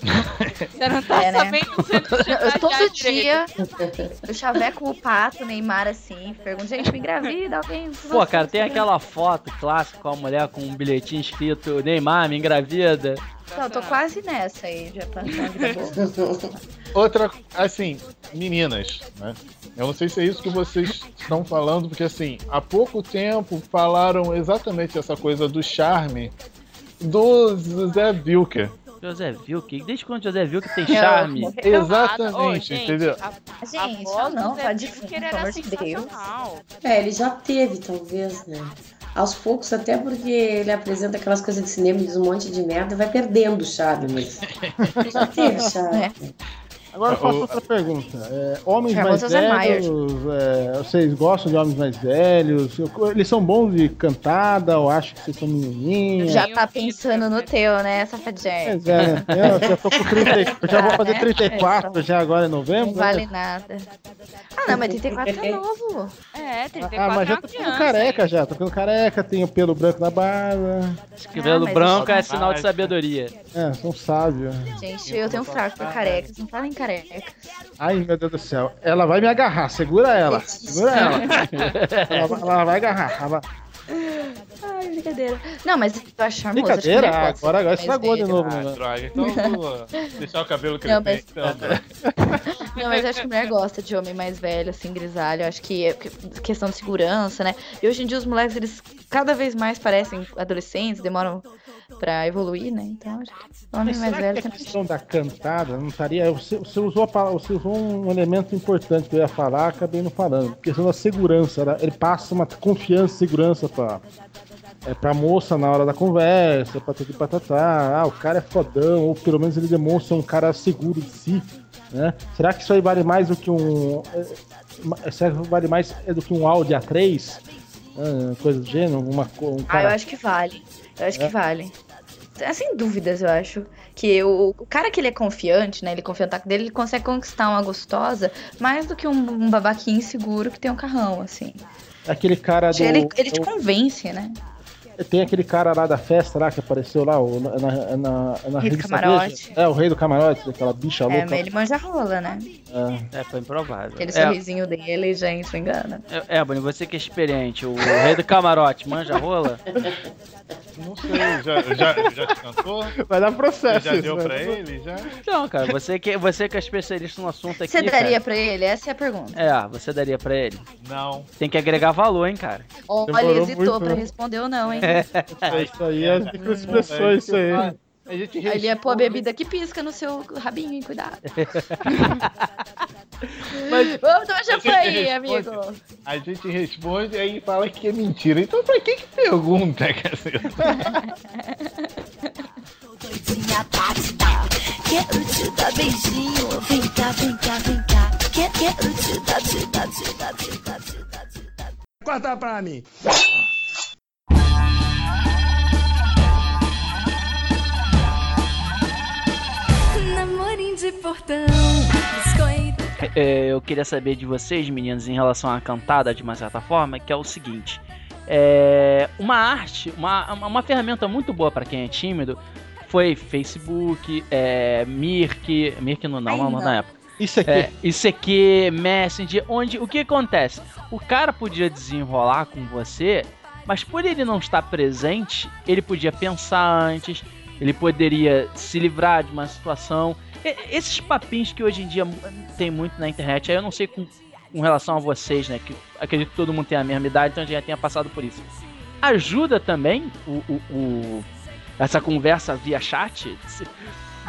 Você não tá É, né? sabendo não Eu, todo direito. dia eu chaveco o pato, Neymar assim, pergunto, gente, me engravida, alguém. Pô, cara, tem aquela foto clássica com a mulher com um bilhetinho escrito Neymar, me engravida. Não, eu tô quase nessa aí, já uma boa. *laughs* Outra, assim, meninas, né? Eu não sei se é isso que vocês estão falando, porque assim, há pouco tempo falaram exatamente essa coisa do charme do Zé Vilker. José Vilk, desde quando José Vilk tem charme? Exatamente, Ô, gente, entendeu? A, Gente, a voz não, tá Vilker difícil, era pelo amor de Deus. É, ele já teve, talvez, né? Aos poucos, até porque ele apresenta aquelas coisas de cinema, diz um monte de merda vai perdendo o charme, mas *laughs* já teve charme. É. Agora eu faço outra pergunta. É, homens mais é velhos, é, vocês gostam de homens mais velhos? Eles são bons de cantada ou acham que vocês são menininhas? Já tá pensando no teu, né, safadinha? Pois é, né? eu já tô com 30, e- eu já vou fazer É, 34 já agora em novembro. Não vale né? nada. Ah, não, mas 34 é novo. É, 34 Ah, mas já é uma tô ficando careca já, tô ficando careca, tenho pelo branco na barba. Cabelo mas branco é sinal de sabedoria. É, sou um sábio. Gente, eu tenho um fraco por carecas. Não falem careca. Ai, meu Deus do céu. Ela vai me agarrar, segura ela. Segura *laughs* ela. ela, vai- ela vai agarrar. Ela... Ai, brincadeira. Não, mas eu acho charmoso. Brincadeira? acho que Ah, agora, agora estragou de velho. novo. Ah, né? droga. Então vou deixar o cabelo crescer. Não, mas- então. *laughs* Não, mas acho que mulher gosta de homem mais velho, assim, grisalho. Acho que é que- questão de segurança, né? E hoje em dia os moleques, eles cada vez mais parecem adolescentes, demoram pra evoluir, né? Então, acho que homem Mas mais velho que a questão da cantada não estaria. Você, você usou a você usou um elemento importante que eu ia falar, acabei não falando. A questão da segurança. ela- Ele passa uma confiança e segurança pra, é, pra moça na hora da conversa, pra tudo patatá. Ah, o cara é fodão, ou pelo menos ele demonstra um cara seguro de si. Né? Será que isso aí vale mais do que um. é, será que vale mais do que um Audi A3? Ah, coisa do gênero? Uma, um Ah, cara... eu acho que vale. Eu acho É? que vale. É, Sem dúvidas, eu acho. Que o, o cara que ele é confiante, né? Ele confia no taco dele, ele consegue conquistar uma gostosa mais do que um, um babaquinho inseguro que tem um carrão, assim. Aquele cara do. ele, ele te convence, né? Tem aquele cara lá da festa lá que apareceu lá, o, na, na, na, na Rei do Camarote. Veja. É, o rei do camarote, aquela bicha É, louca. mas ele manja rola, né? É. É, foi improvável. Aquele É, sorrisinho dele, gente, não engana. é, é, Bonnie, você que é experiente, o rei do camarote, manja rola? Não sei, já, já, já te cantou? Vai dar processo. Já isso, deu né? pra ele? Já? Não, cara, você que, você que é especialista no assunto aqui. Você daria cara, pra ele? Essa é a pergunta. É, você daria pra ele. Não. Tem que agregar valor, hein, cara. Olha, Demorou hesitou muito, pra né? responder ou não, hein? É isso aí, as microexpressões, isso aí. A gente Aí ele ia pôr a bebida que pisca no seu rabinho, hein? Cuidado. *laughs* Mas- Vamos tomar champanhe, amigo. A gente responde e aí fala que é mentira. Então pra que que pergunta, caceta? Doidinha batida, quero te dar beijinho. Vem cá, vem cá, vem cá. Que- Quero te dar, te dar, te dar, te dar, te dar, te dar. Corta pra mim. Namorinho de portão, biscoito. É, eu queria saber de vocês, meninos, em relação à cantada, de uma certa forma, que é o seguinte. É, uma arte, uma, uma ferramenta muito boa pra quem é tímido foi Facebook, é, Mirk, Mirk não, não, não, não. na época. Isso aqui. É, ICQ, Messenger, onde o que acontece? O cara podia desenrolar com você, mas por ele não estar presente, ele podia pensar antes, ele poderia se livrar de uma situação. *laughs* Esses papinhos que hoje em dia tem muito na internet, aí eu não sei com, com relação a vocês, né? Que acredito que todo mundo tem a mesma idade, então já tenha passado por isso. Ajuda também o, o- o- essa conversa via chat? Se-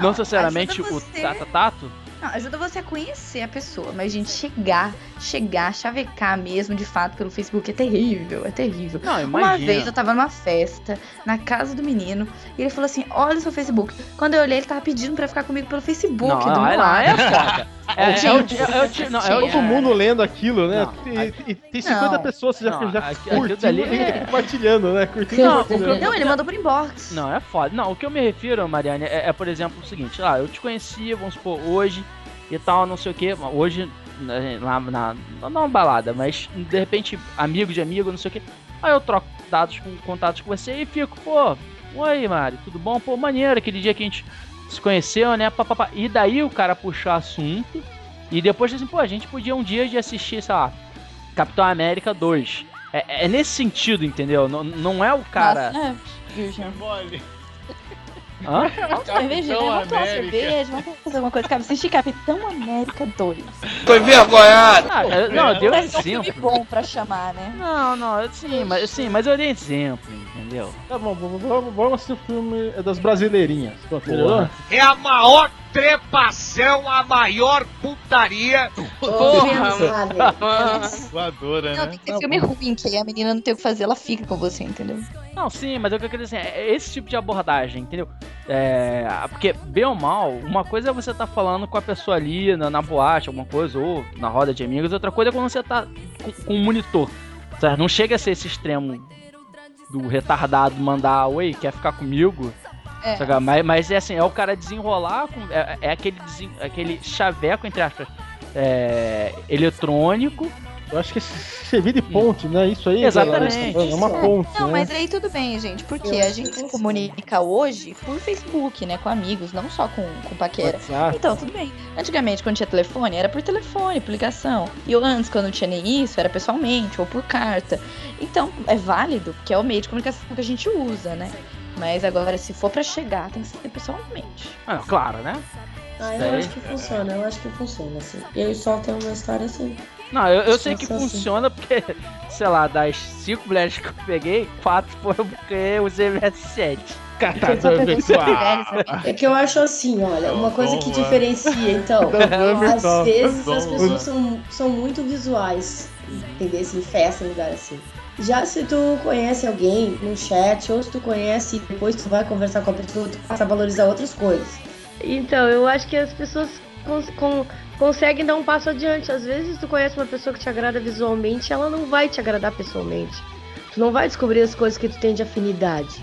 Não necessariamente o tato-tato? Não, ajuda você a conhecer a pessoa, mas, gente, chegar, chegar, chavecar mesmo, de fato, pelo Facebook é terrível, é terrível. Não, Uma imagina. vez eu tava numa festa, na casa do menino, e ele falou assim: olha o seu Facebook. Quando eu olhei, ele tava pedindo pra ficar comigo pelo Facebook. Não, do não, meu não, lado. é foda. *laughs* É, é, é o é o não, é. Todo mundo lendo aquilo, né? Não, e, e tem 50 Não. pessoas que já, Não, já curtindo dali e é- compartilhando, né? Curtindo Não. Não, ele mandou por inbox. Não, é foda. Não, o que eu me refiro, Mariane, é, é, por exemplo, o seguinte, lá, eu te conhecia, vamos supor, hoje e tal, não sei o que, hoje né, lá na, não numa balada, mas de repente, amigo de amigo, não sei o que. Aí eu troco dados com contatos com você e fico, pô, oi Mari, tudo bom? Pô, maneiro, aquele dia que a gente se conheceu, né? Pá, pá, pá. E daí o cara puxar assunto e depois assim, pô, a gente podia um dia de assistir, sei lá, Capitão América 2. É, é nesse sentido, entendeu? Não, não é o cara. Nossa, é. Hã? Vamos cerveja, né? Vamos tomar cerveja, vamos fazer alguma coisa. Cara, assistir Capitão América 2. Foi vergonhado! Ah, eu- não, eu dei um Parece um filme exemplo. bom pra chamar, né? Não, não, sim, mas, sim, mas eu dei exemplo, entendeu? Tá bom, vamos, vamos, vamos assistir o filme das brasileirinhas. Pronto, melhorou? É a maior trepação, a maior putaria. Voadora, Não, né? tem que ter filme ruim, que aí a menina não tem o que fazer, ela fica com você, entendeu? Não, sim, mas eu quero dizer assim, é esse tipo de abordagem, entendeu? É, porque, bem ou mal, uma coisa é você estar falando com a pessoa ali na, na boate, alguma coisa, ou na roda de amigos, outra coisa é quando você tá com, com um monitor. Certo? Não chega a ser esse extremo do retardado mandar, oi, quer ficar comigo? É. Saca? Mas, mas é assim, é o cara desenrolar, com- é, é aquele, desen- aquele chaveco, entre aspas, é, eletrônico. Eu acho que servir de ponte, né? Isso aí Exatamente. é uma ponte. Não, né? mas aí tudo bem, gente, porque a gente se funciona. comunica hoje por Facebook, né, com amigos, não só com, com paquera. WhatsApp. Então, tudo bem. Antigamente, quando tinha telefone, era por telefone, por ligação. E eu, antes, quando não tinha nem isso, era pessoalmente ou por carta. Então, é válido, porque é o meio de comunicação que a gente usa, né? Mas agora, se for pra chegar, tem que ser pessoalmente. Ah, claro, né? Ah, eu acho que funciona, eu acho que funciona, assim. Eu e o Sol tem uma história assim. Não, eu, eu sei que assim. funciona porque, *laughs* sei lá, das cinco mulheres que eu peguei, quatro foram porque eu usei o MS7. Catador *laughs* virtual. É que eu acho assim, olha, uma coisa que diferencia, então, *laughs* Dom, às Dom, vezes as pessoas são, são muito visuais, entendeu? Em festa, em lugar assim. Já se tu conhece alguém no chat, ou se tu conhece e depois tu vai conversar com a pessoa, tu passa a valorizar outras coisas. Então, eu acho que as pessoas cons- con- conseguem dar um passo adiante. Às vezes tu conhece uma pessoa que te agrada visualmente, ela não vai te agradar pessoalmente. Tu não vai descobrir as coisas que tu tem de afinidade.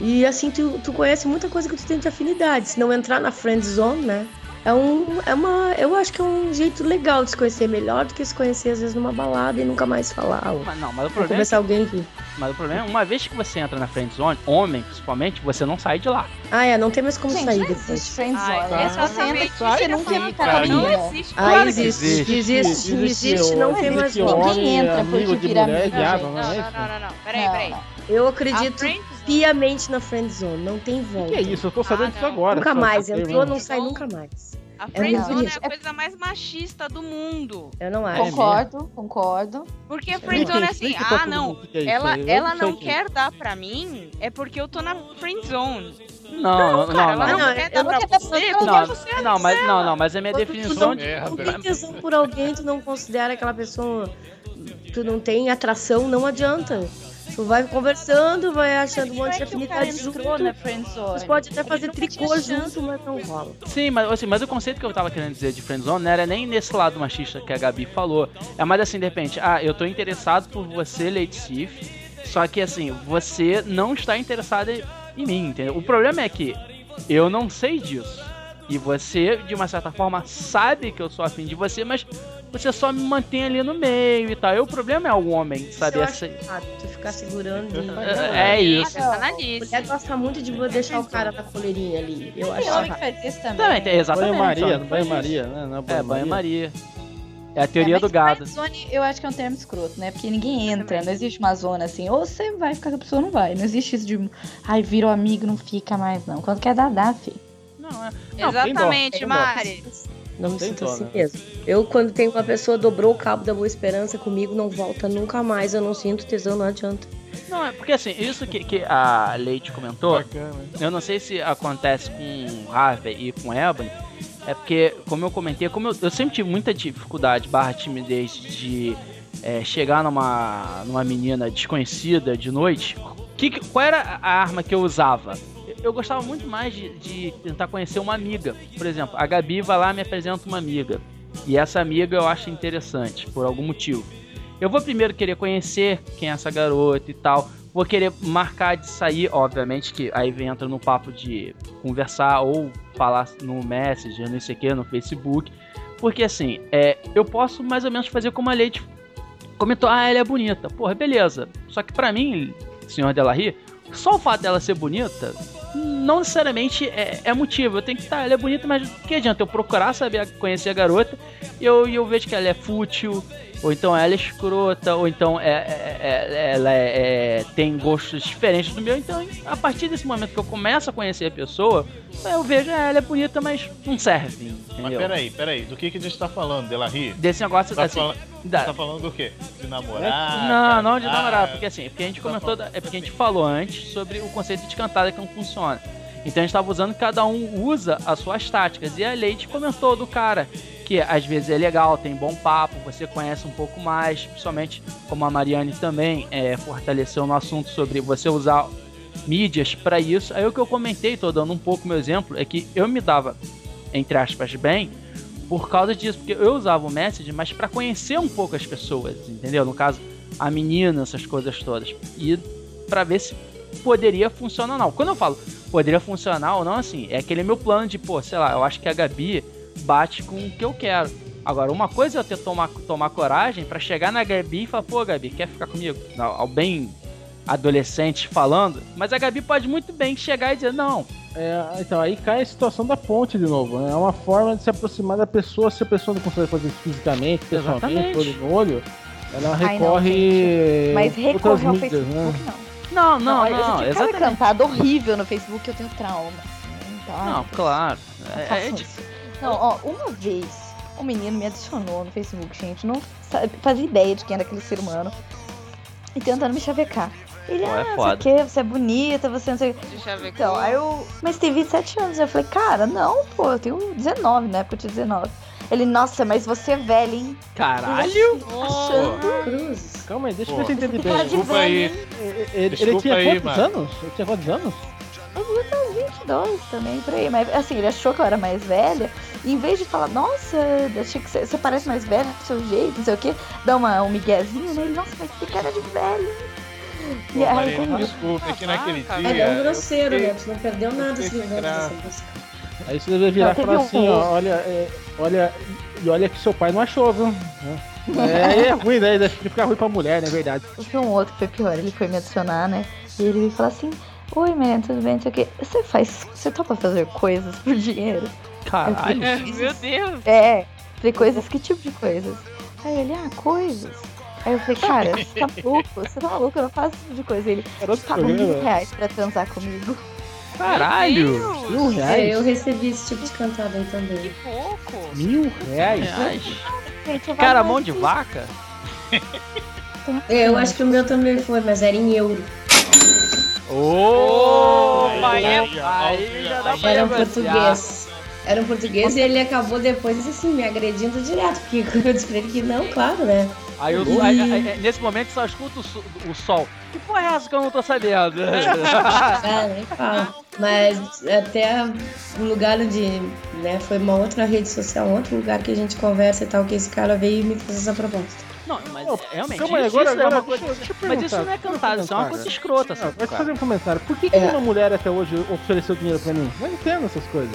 E assim, tu, tu conhece muita coisa que tu tem de afinidade. Se não entrar na friend zone, né? É um, é uma, eu acho que é um jeito legal de se conhecer melhor do que se conhecer às vezes numa balada e nunca mais falar. Ou, Mas não, mas o problema, é começar alguém que... que, mas o problema é uma vez que você entra na friend zone, homem principalmente, você não sai de lá. Ah, é, não tem mais como Gente, sair não depois. existe friendzone. Ai, né? Se você entra aqui, você não quer ficar com a Cara, Não existe. Ah, Claro existe, existe. existe, existe, não tem mais existe volta. Ninguém entra porque de vira amigo, não Não, é não, não, não, não. Peraí, Não, peraí. não. Eu A acredito friend piamente na friend zone, não tem volta. Que é isso? Eu tô sabendo Ah, disso não. agora. Nunca mais, só entrou, não sai nunca mais. A É friendzone muito é a isso. coisa mais machista do mundo. Eu não acho. Concordo, concordo. Porque a friendzone é assim, ah, não, que é ela, ela não que- quer dar pra mim, é porque eu tô na friendzone. Não, não, Cara, ela não. não, não, quer dar não pra quero dar pra você, Não, você é não, mas não, não, mas a minha definição de. Tem tesão por alguém, tu não considera aquela pessoa, tu não tem atração, não adianta. Tu vai conversando, vai achando um monte de afinidade junto. Você pode até fazer tricô junto, mas não rola. Sim, mas, assim, mas o conceito que eu tava querendo dizer de friendzone não era nem nesse lado machista que a Gabi falou. É mais assim, de repente, ah, eu tô interessado por você, Lady Sif, só que assim, você não está interessada em mim, entendeu? O problema é que eu não sei disso. E você, de uma certa forma, sabe que eu sou afim de você, mas você só me mantém ali no meio e tal. E o problema é o homem, sabe? eu Essa... errado, tu ficar segurando. e- É, é isso. Analise. Mulher gosta muito de deixar o cara na coleirinha ali. Eu acho Tem homem que faz isso também. Também, tem, exatamente. Banho-maria, banho-maria, né? É, banho-maria. É a teoria É, do gado. friendzone, eu acho que é um termo escroto, né? Porque ninguém entra, não existe uma zona assim. Ou você vai ficar com a pessoa ou não vai. Não existe isso de, ai, virou amigo, não fica mais, não. Quando quer dar, dá, filho. Não, é. Não, Exatamente. Mari. Não me Tem sinto dó, assim né? mesmo. Eu, quando tem uma pessoa dobrou o cabo da boa esperança comigo, não volta nunca mais. Eu não sinto tesão, não adianta. Não, é porque assim, isso que, que a Leite comentou, Bacana. eu não sei se acontece com Harvey e com Ebony, é porque, como eu comentei, como eu, eu sempre tive muita dificuldade, barra timidez, de é, chegar numa, numa menina desconhecida de noite, que, qual era a arma que eu usava? Eu- gostava muito mais de, de tentar conhecer uma amiga. Por exemplo, a Gabi vai lá e me apresenta uma amiga. E essa amiga eu acho interessante, por algum motivo. Eu vou primeiro querer conhecer quem é essa garota e tal. Vou querer marcar de sair, obviamente, que aí vem entra no papo de conversar ou falar no Messenger, não sei o que, no Facebook. Porque assim, é, eu posso mais ou menos fazer como a Leite comentou, ah, ela é bonita. Porra, beleza. Só que pra mim, senhor Delarry, só o fato dela ser bonita não necessariamente é, é motivo. Eu tenho que estar, ela é bonita, mas que adianta eu procurar saber, conhecer a garota e eu, eu vejo que ela é fútil, ou então ela é escrota, ou então é, é- é- ela é- é- tem gostos diferentes do meu. Então, a partir desse momento que eu começo a conhecer a pessoa, eu vejo, ah, ela é bonita, mas não serve, Mas entendeu? peraí, peraí, do que, que a gente tá falando, Delarry? Desse negócio, Tá, assim, fala- da- tá falando do quê? De namorar? Não, não de namorar, porque assim, porque a gente comentou, da- é porque a gente falou antes sobre o conceito de cantada que não funciona. Então a gente tava usando, cada um usa as suas táticas. E a Leite comentou do cara que às vezes é legal, tem bom papo, você conhece um pouco mais, principalmente como a Mariane também é, fortaleceu no assunto sobre você usar mídias para isso. Aí o que eu comentei, tô dando um pouco meu exemplo, é que eu me dava, entre aspas, bem por causa disso, porque eu usava o Message, mas para conhecer um pouco as pessoas, entendeu? No caso, a menina, essas coisas todas. E para ver se poderia funcionar ou não. Quando eu falo poderia funcionar ou não, assim, é aquele meu plano de, pô, sei lá, eu acho que a Gabi bate com o que eu quero. Agora, uma coisa é eu ter tomar, tomar coragem para chegar na Gabi e falar, pô, Gabi, quer ficar comigo? Ao bem adolescente falando, mas a Gabi pode muito bem chegar e dizer, não. É, então, aí cai a situação da ponte de novo, né? É uma forma de se aproximar da pessoa, se a pessoa não consegue fazer isso fisicamente, pessoalmente, olho no olho, ela Ai, não, recorre. Mas outras recorrer ao mídias, Facebook, né? não. Não, não, eu não, já tive exatamente. cada cantada horrível no Facebook, eu tenho trauma. Então, ai, Não, claro. não É, é de- isso. Não, ó, uma vez um menino me adicionou no Facebook, gente. Não fazia ideia de quem era aquele ser humano. E tentando me chavecar. Ele, Pô, é ah, foda. o que, você é bonita, você não sei o que. Então, aí eu. Mas tem 27 anos. Eu falei, cara, não, pô, eu tenho 19, na época eu tinha 19. Ele, nossa, mas você é velha, hein? Caralho! Achando. Calma aí, deixa eu ver se eu entendi bem. de Desculpa velho, aí. Ele, ele Desculpa tinha aí, quantos mano. anos? Ele tinha quantos anos? Eu devia ter uns 22 também, por aí. Mas assim, ele achou que eu era mais velha. E em vez de falar, nossa, achei que você, você parece mais velha do seu jeito, não sei o quê, dá uma, um miguezinho nele, nossa, mas que cara de velho. E Pô, aí, Mariana, como- desculpa, é que naquele Ah, dia. Ele é um grosseiro, fiquei- né? Tu não perdeu nada se fiquei não sem dessa graça. música. Aí você deve virar e falar um- assim, ó, olha, é, olha, e olha que seu pai não achou, viu? É, é ruim, né? Deve ficar ruim pra mulher, não é verdade? Foi um outro que foi pior, ele foi me adicionar, né? E ele veio falar assim, oi, Mariana, tudo bem, não sei o quê. Você faz, você topa fazer coisas por dinheiro? Caralho. Meu Deus. É, falei, coisas, que tipo de coisas? Aí ele, ah, coisas. Aí eu falei, cara, você tá maluco? Você tá maluco? Eu não faço esse tipo de coisa. Ele, paga mil reais pra transar comigo. Caralho! Mil É, reais? eu recebi esse tipo de cantada aí também. Pouco. Mil reais? Reais. Cara, mão de vaca? É, eu acho que o meu também foi, mas era em euro. Ô, Aí, aí, aí, aí já dá pra Era um português. Era um português e ele acabou depois, assim, me agredindo direto. Porque *laughs* eu disse pra ele que não, claro, né? Aí, eu, aí- aí- nesse momento só escuta o, so- o sol. Que porra é essa que eu não tô sabendo? *laughs* Ah, nem fala. Mas até o lugar onde, né, foi uma outra rede social, um outro lugar que a gente conversa e tal, que esse cara veio e me fez essa proposta. Não, mas realmente, calma aí, isso, agora- isso é agora uma coisa. deixa deixa mas isso não é cantado, isso é uma coisa escrota, Não, pode cara? fazer um comentário. Por que, que É. nenhuma mulher até hoje ofereceu dinheiro pra mim? Não entendo essas coisas.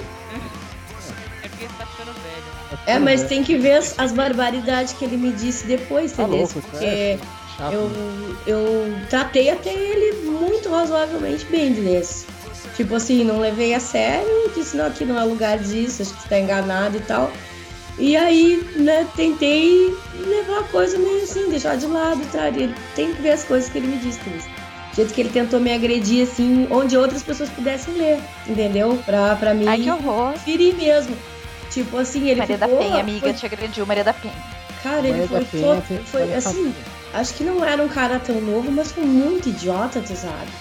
É, mas tem que ver as, as barbaridades que ele me disse depois, Tá entendeu? louco, Porque é chato, eu, né? eu tratei até ele muito razoavelmente bem desse. Tipo assim, não levei a sério, disse, não, aqui não é lugar disso, acho que você tá enganado e tal. E aí, né, tentei levar a coisa meio assim, deixar de lado. Ele tem que ver as coisas que ele me disse. Do jeito que ele tentou me agredir, assim, onde outras pessoas pudessem ler, entendeu? Pra, pra mim Ai, que horror. ferir mesmo. Tipo assim, ele Maria da ficou... Penha, amiga, foi- te agrediu, Maria da Penha. Cara, ele foi, da Penha, foi falar assim, acho que não era um cara tão novo, mas foi muito idiota, tu sabe?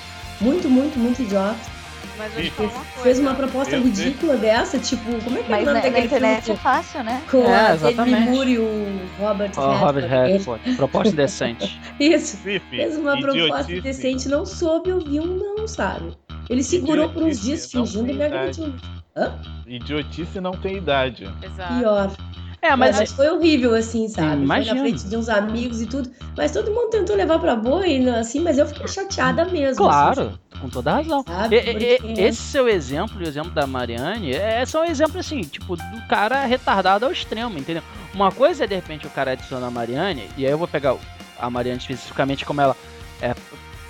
Muito, muito, muito idiota. Mas eu te falar uma coisa. Fez uma proposta Eu ridícula dessa, tipo, como é que é Mas o nome na, na internet é fácil, né? com É, a e o Robert Ó, Robert Redford? Proposta indecente. *laughs* Isso. Fez uma proposta decente, não soube ouvir um não, sabe? Ele segurou por uns dias fingindo e me agrediu. Hã? Idiotice não tem idade. Exato. Pior. É, Mas, mas. foi horrível, assim, sabe? Foi Imagino. na frente de uns amigos e tudo. Mas todo mundo tentou levar pra boa e assim, mas eu fiquei chateada mesmo. assim, Claro, com toda a razão. sabe? E- e- Porque- Esse seu exemplo o exemplo da Mariane é só um exemplo assim, tipo, do cara retardado ao extremo, entendeu? Uma coisa é de repente o cara adiciona a Mariane, e aí eu vou pegar a Mariane especificamente como ela é,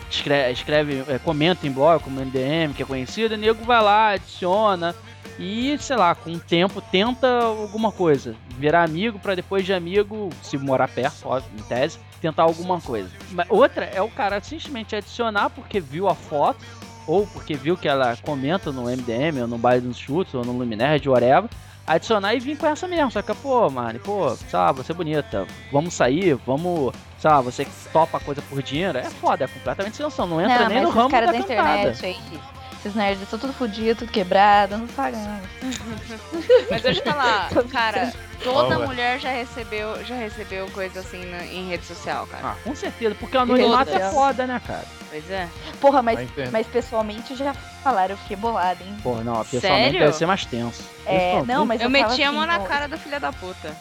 escreve, escreve é, comenta em blog, como MDM, que é conhecido, e o nego vai lá, adiciona, e sei lá, com o tempo tenta alguma coisa. Virar amigo pra depois de amigo, se morar perto, óbvio, em tese, tentar alguma coisa. Outra é o cara simplesmente adicionar porque viu a foto, ou porque viu que ela comenta no MDM, ou no Baile dos Chutes, ou no Luminerd, whatever, adicionar e vir com essa mesmo. Só que, pô, mano, pô, sei lá, você é bonita, vamos sair, vamos, sei lá, você topa a coisa por dinheiro, é foda, é completamente sem noção, não entra não, nem no ramo da da cantada. internet aí esses nerds estão tudo fodidos, tudo quebrado, não pagando. *laughs* Mas deixa eu falar, *laughs* cara, toda mulher já recebeu, já recebeu coisa assim na- em rede social, cara. Ah, com certeza, porque o anonimato é Todas. foda, né, cara? Pois é. Porra, mas, Vai entender. mas pessoalmente já falaram, eu fiquei bolada, hein? Pô, não, pessoalmente Sério? deve ser mais tenso. É, não, mas eu, eu meti a mão assim, na ó. cara da filha da puta.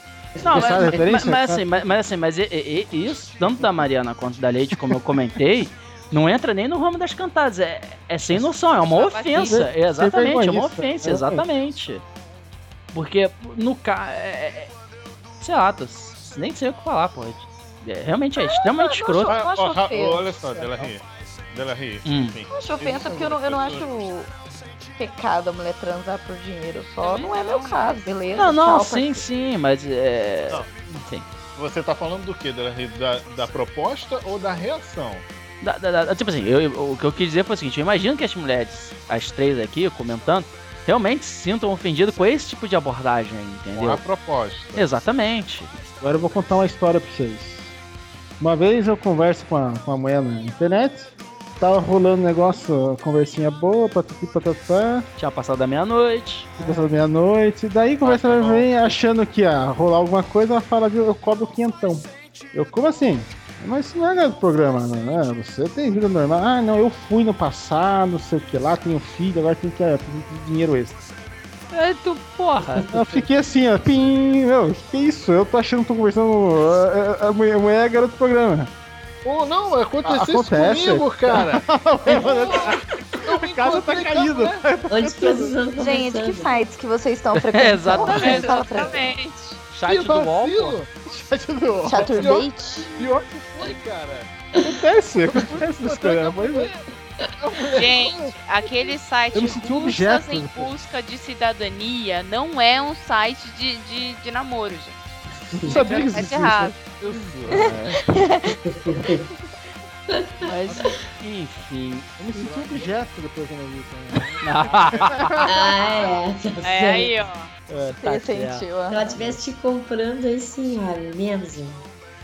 Não, mas, sabe a mas, referência? mas assim, mas, mas assim, mas e- e- e isso, tanto da Mariana quanto da Leite, como eu comentei, não entra nem no ramo das cantadas. É, é sem noção, é uma ofensa. É, exatamente, é uma ofensa, exatamente. Porque no caso. É, é, sei lá, tô- nem sei o que falar, pô. É, realmente é extremamente escroto. Ah, ofensa. olha só, Dela Ri. Dela Ri. Hum. enfim. Eu acho ofensa porque eu não, eu não acho pecado a mulher transar por dinheiro. Só não é meu caso, beleza? Não, não, Tchau, sim, sim, mas é. Não. Enfim. Você tá falando do que, Dela Ri? Da, da proposta ou da reação? Da- da- da- tipo assim, eu- eu- o que eu quis dizer foi o seguinte: eu imagino que as mulheres, as três aqui comentando, realmente se sintam ofendidas com esse tipo de abordagem, entendeu? Com a proposta. Exatamente. Agora eu vou contar uma história pra vocês. Uma vez eu converso com a, com a mulher na internet, tava rolando um negócio, conversinha boa, patati patatá, Tinha passado da meia-noite. passou meia-noite, daí conversa tá vai vem achando que ia rolar alguma coisa, ela fala, viu, eu cobro quinhentão. Eu, como assim? Mas isso não é do programa, né? Você tem vida normal. Ah, não, eu fui no passado, não sei o que lá, tenho filho, agora tem que, que dinheiro extra. É, tu, porra. Eu fiquei assim, ó, pim, meu, que isso? Eu tô achando que tô conversando. A, a- a mulher a mulher é garota do programa. Pô, não, aconteceu isso Acontece. comigo, cara. *laughs* A casa tá pessoas estão Gente, que sites que vocês estão *laughs* frequentando? Mim. Exatamente. Chat do UOL. Chat do UOL. Chaturbate? Pior que foi, cara. Acontece, acontece nesse programa. Pois é. Gente, aquele site Eu Russas objeto. em busca de cidadania não é um site de, de, de namoro, gente. Não sabia que Tá existia errado. Mas, enfim. Eu me senti um objeto depois quando eu vi isso. *laughs* Ah, é. Tá É aí, ó. É, tá Você certo. sentiu, Se ela tivesse te comprando aí sim, olha, menos.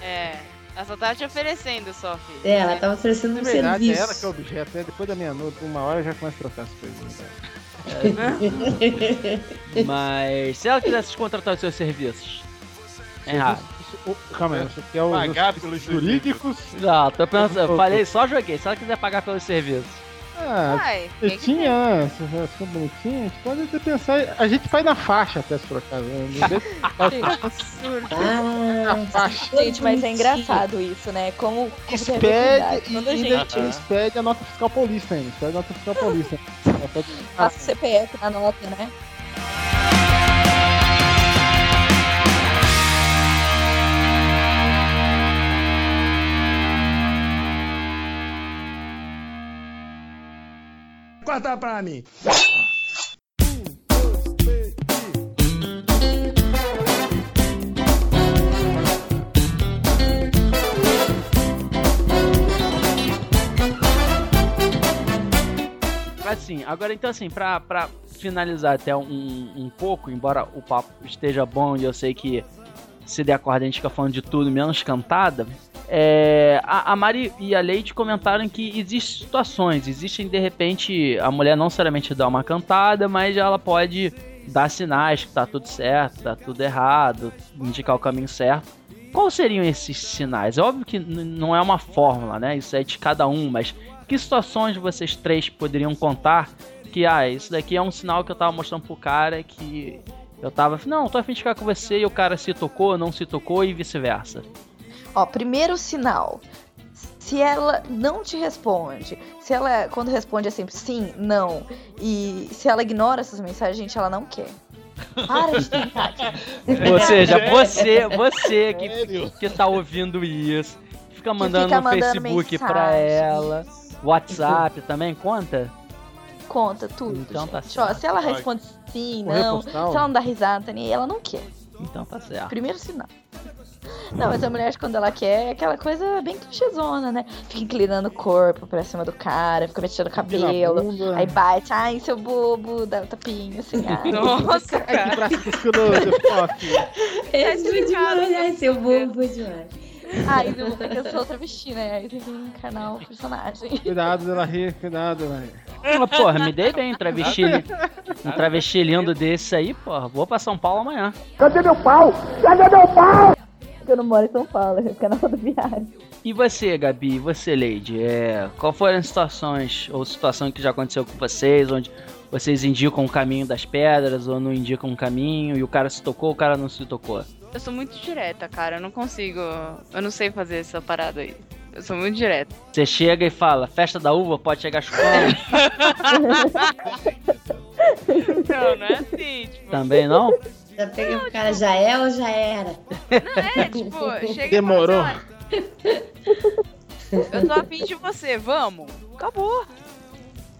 É. Ela só tava te oferecendo só, filho. É, ela tava oferecendo Na um verdade, é ela serviço. que é o objeto, né? Depois da meia-noite, uma hora já começa a trocar as coisas. Né? *laughs* Mas se ela quisesse contratar os seus serviços. É errado. Calma aí, você quer os Pagar os pelos jurídicos? Não, tô pensando. Eu falei, só joguei. Se ela quiser pagar pelos serviços. Ah, Vai, que? Se for- se for bonitinha, a gente pode até pensar. A gente faz na faixa até se trocar. Né? Deixa- Ah, *laughs* na faixa. Gente, mas é engraçado isso, né? Como, Expede idade. e gente eles pedem a nota fiscal paulista ainda. Pede a nota fiscal paulista. *laughs* passa o CPF na nota, né? Corta pra mim. Assim, agora então assim, pra, pra finalizar até um, um pouco, embora o papo esteja bom e eu sei que se der a corda a gente fica falando de tudo menos cantada, é, a, a Mari e a Leite comentaram que existem situações, existem de repente a mulher não necessariamente dá uma cantada, mas ela pode dar sinais que tá tudo certo, tá tudo errado, indicar o caminho certo. Quais seriam esses sinais? É óbvio que não é uma fórmula, né? Isso é de cada um, mas que situações vocês três poderiam contar que, ah, isso daqui é um sinal que eu tava mostrando pro cara que eu tava, não, tô afim de ficar com você e o cara se tocou, não se tocou e vice-versa. Ó, primeiro sinal. Se ela não te responde, se ela, quando responde é sempre sim, não, e se ela ignora essas mensagens, gente, ela não quer. Para de tentar. *laughs* Ou seja, *laughs* você, você que, Sério? que tá ouvindo isso, fica mandando fica no mandando Facebook pra mensagem. ela, WhatsApp também, conta? Conta tudo. Então tá gente. Ó, certo. se ela responde sim, não, se ela não dá risada, nem ela não quer. Então tá certo. Primeiro sinal. Não, mas a mulher, quando ela quer, é aquela coisa bem clichêzona, né? Fica inclinando o corpo pra cima do cara, fica mexendo o cabelo, aí bate, ai, seu bobo, dá um tapinha, assim, ai. *laughs* Nossa, Ai, que cara. braço escroto, fuck. É juro demais, ai, seu bobo demais. Ai, não, é que eu sou travesti, né? Aí tem que encarnar o personagem. Cuidado, Dela Ri, cuidado, Dela Ri. Ah, porra, me dei bem, um travesti, um travesti lindo desse aí, porra. Vou pra São Paulo amanhã. Cadê meu pau? Cadê meu pau? Eu não moro em São Paulo, eu fico na rodoviária. E você, Gabi? E você, Lady? É, qual foram as situações ou situação que já aconteceu com vocês, onde vocês indicam o caminho das pedras ou não indicam o caminho e o cara se tocou, o cara não se tocou? Eu sou muito direta, cara. Eu não consigo. Eu não sei fazer essa parada aí. Eu sou muito direta. Você chega e fala, festa da uva, pode chegar chupando. *laughs* Não, não é assim. Tipo, Também não? Já peguei o cara, já é ou já era? não é, *laughs* tipo, chega Demorou. e fala assim, "Olha, Eu tô afim de você, vamos. Acabou.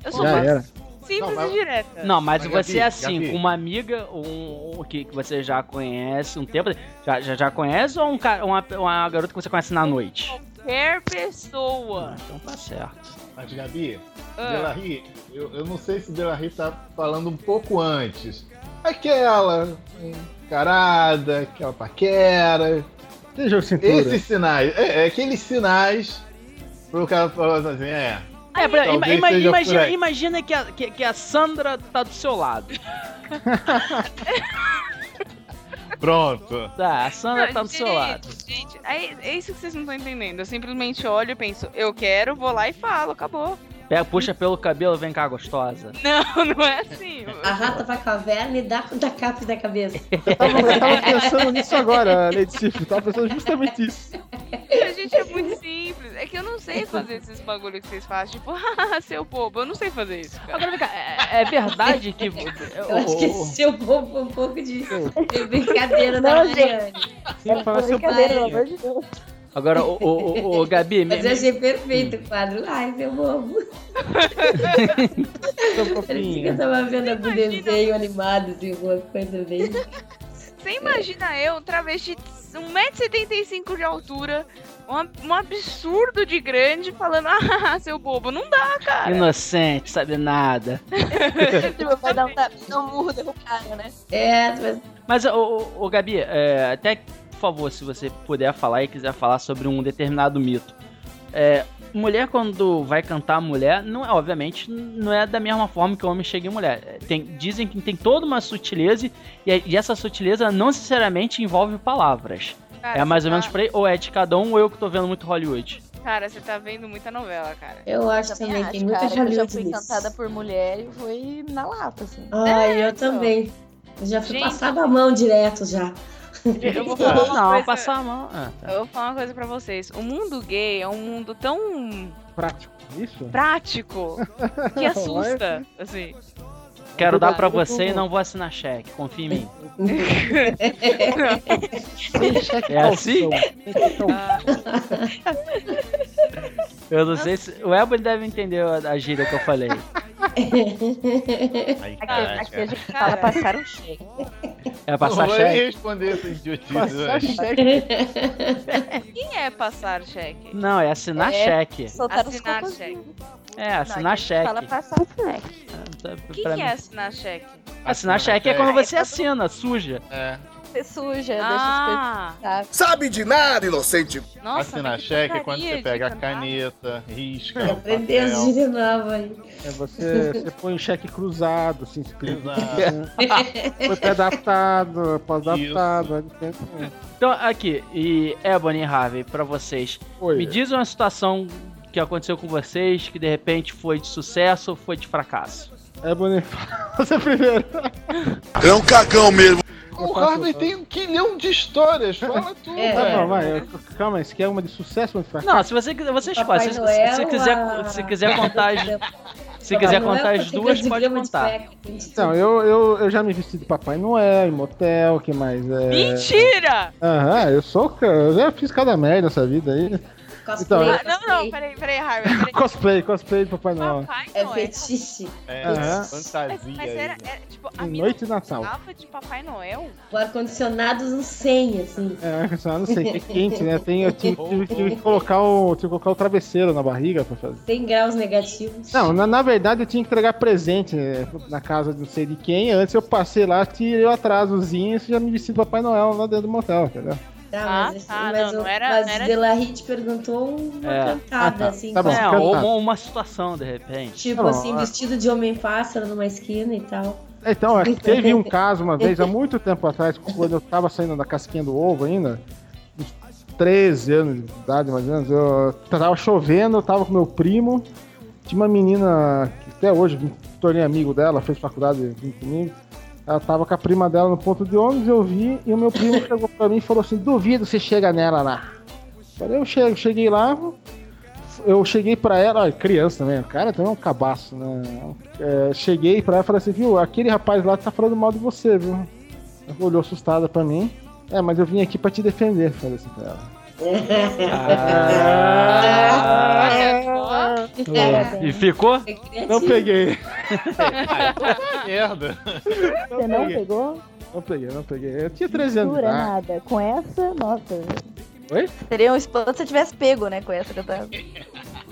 Eu sou Já muito era. Simples Não, mas- e direta. Não, mas, Mas, você Gabi, é assim, Gabi. com uma amiga um, um que, que você já conhece um tempo. Já, já, já conhece ou um cara, uma, uma garota que você conhece na noite? Qualquer pessoa. Então tá certo. Mas, Gabi, Ah. Eu, eu não sei se Delarry tá falando um pouco antes. Aquela encarada, aquela paquera. Cintura. Esses sinais, é, é aqueles sinais pro cara falar assim, é. É, pra- ima- ima- imagina, imagina que, a, que, que a Sandra tá do seu lado. *laughs* Pronto. Tá, a Sandra Não, tá do seu gente, lado. Gente, é, é isso que vocês não estão entendendo. Eu simplesmente olho e penso, eu quero, vou lá e falo, acabou. Pega, puxa pelo cabelo, vem cá, gostosa. Não, não é assim. A rata pra caverna e dá da capa da cabeça. Eu tava, eu tava pensando nisso agora, Lady Sif. Eu tava pensando justamente isso. A gente é muito simples. É que eu não sei fazer esses bagulho que vocês fazem. Tipo, haha, *laughs* seu bobo. Eu não sei fazer isso. Cara. Agora vem cá, é, é verdade que. Eu acho que esse seu povo foi um pouco de de brincadeira Não, da gente. Mariane. Sim, fala seu Brincadeira, pelo amor de Deus. Agora, o, o, o, o Gabi, me, Mas eu achei perfeito o quadro. Ai, meu bobo. *laughs* seu Parecia que eu tava vendo algum desenho animado, assim, alguma coisa bem. Você imagina eu, um travesti de 1,75m de altura, um, um absurdo de grande, falando, *laughs* ah, seu bobo. Não dá, cara. inocente, sabe nada. *laughs* Tipo, vai dar um tapinha, um murro cara, né? É, mas Mas, ô, ô, ô, Gabi, é, até, por favor, se você puder falar e quiser falar sobre um determinado mito. É, mulher, quando vai cantar mulher, não é, obviamente, não é da mesma forma que o homem chega em mulher. É, Tem, dizem que tem toda uma sutileza e, e essa sutileza não necessariamente envolve palavras. Cara, é mais ou menos tá- por aí, ou é de cada um, ou eu que tô vendo muito Hollywood. Cara, você tá vendo muita novela, cara. eu acho Também também, acho, tem muita que eu já Hollywood fui nisso. cantada por mulher e foi na lata, assim. Ai, eu então. também. Eu já fui Gente. passada a mão direto já. *laughs* Eu vou falar uma Não, coisa... passar a mão. Ah, tá. Eu vou falar uma coisa pra vocês. O mundo gay é um mundo tão Prático. Isso? prático que *laughs* assusta, assim. Quero dar pra você e não vou assinar cheque, confia em mim. Cheque *laughs* É assim? Ah, *laughs* Eu não sei se. O Ebony deve entender a, gíria que eu falei. Aí, Aqui, a gente fala passar um cheque. É Não passar vou cheque? responder essa idiotice. Passar cheque. quem é passar cheque? Não, é assinar É. cheque. Soltar os Assinar cheque. É, Não, assinar cheque. Fala passar cheque. Tá, O que, pra que mim. É assinar cheque? Assinar cheque é quando você assina, suja. É. Você suja, Ah, deixa as coisas. Sabe de nada, inocente. nossa, Assinar cheque é quando você pega a caneta, risca. Já o aprendeu as gírias novas aí. É, você, você põe o cheque cruzado, assim, escrito. Exato. Foi pré-adaptado, pós-adaptado. é diferente. Então, aqui, e Ebony e Harvey, pra vocês. Oi. Me diz uma situação que aconteceu com vocês que de repente foi de sucesso ou foi de fracasso. É bonito. *laughs* Você primeiro. É um cagão mesmo. O Harvey tem um quilhão de histórias, fala tudo. É. Tá bom, vai. Calma aí, você quer uma de sucesso fracasso? Não, se você quiser, você escolhe. Se, se, se quiser, se quiser contar as, se quiser contar as duas, 50 pode contar. Então, eu, eu, eu já me vesti de Papai Noel, em motel, o que mais? É... Mentira! Aham, eu sou. Eu já fiz cada merda nessa vida aí. Cosplay, Então, Ah, não, não, peraí, peraí, Harvey. Peraí. *laughs* Cosplay, cosplay de Papai Noel. Papai É Noel. fetiche. É, Aham. fantasia Mas, mas era, era, tipo, a noite de Natal. gostava de Papai Noel? O ar-condicionado no 100, assim. É, só não sei, que é quente, né? Tem, eu tive, tive- tive que colocar o, tive que colocar o travesseiro na barriga pra fazer. 100 graus negativos. Não, na, na verdade eu tinha que entregar presente né, na casa de não sei de quem. Antes eu passei lá, tirei o atrasozinho e já me vesti de Papai Noel lá dentro do motel, entendeu? Tá, Ah, mas, tá, mas, não, o, não era- mas não era- perguntou uma É. cantada, Ah, tá. assim. Tá bom, é, ou uma, uma situação, de repente. Tipo Tá bom, assim, ah. vestido de homem-pássaro numa esquina e tal. Então, é que teve um caso uma vez, há *laughs* muito tempo atrás, quando eu tava saindo da casquinha do ovo ainda, uns 13 anos de idade mais ou menos, eu tava chovendo, eu tava com meu primo, tinha uma menina que até hoje me tornei amigo dela, fez faculdade comigo, ela tava com a prima dela no ponto de ônibus, eu vi, e o meu primo *laughs* chegou pra mim e falou assim, duvido você chega nela lá. Falei, eu chego, cheguei lá, eu cheguei pra ela, olha, criança também, o cara também é um cabaço, né? É, cheguei pra ela e falei assim, viu, aquele rapaz lá tá falando mal de você, viu? Ela olhou assustada pra mim. É, mas eu vim aqui pra te defender, falei assim pra ela. Ah, E ficou? Não peguei. Merda. Você não pegou? Não peguei, não peguei. Eu tinha 13 anos idade. nada. Com essa, nossa. Oi? Seria um espanto se eu tivesse pego, né, com essa cantada.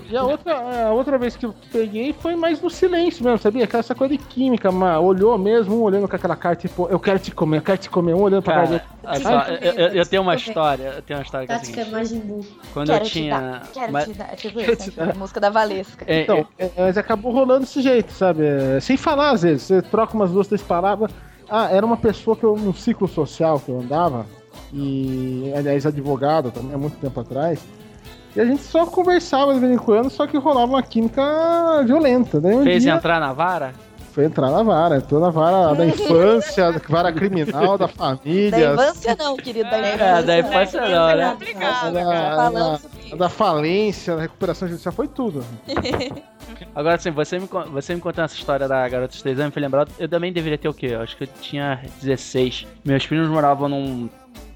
E a outra, a outra vez que eu peguei foi mais no silêncio mesmo, sabia? Aquela essa coisa de química, mas olhou mesmo, um olhando com aquela cara, tipo, eu quero te comer, eu quero te comer, um olhando pra Cara, cara. só, eu, eu- eu tenho uma história, eu tenho uma história que é Tática seguinte. Quando quero eu tinha. te dar, quero mas- te dar. Tipo isso, né? A música da Valesca. É, Então, é, mas acabou rolando desse jeito, sabe? É, sem falar às vezes, você troca umas duas, três palavras. Ah, era uma pessoa que eu, num ciclo social que eu andava, e aliás, advogado também, há muito tempo atrás. E a gente só conversava de vez em quando, só que rolava uma química violenta. Daí um Fez dia entrar na vara? foi entrar na vara, entrou na vara da *laughs* infância, da vara criminal, da família. Da infância não, querido. Da infância, É, da infância não, né? Obrigado, da, cara. Falando da- da falência, da recuperação judicial, foi tudo. *laughs* Agora, assim, você me, você me contando essa história da garota de 3 anos, me foi lembrado, eu também deveria ter o quê? Eu acho que eu tinha 16. Meus primos moravam num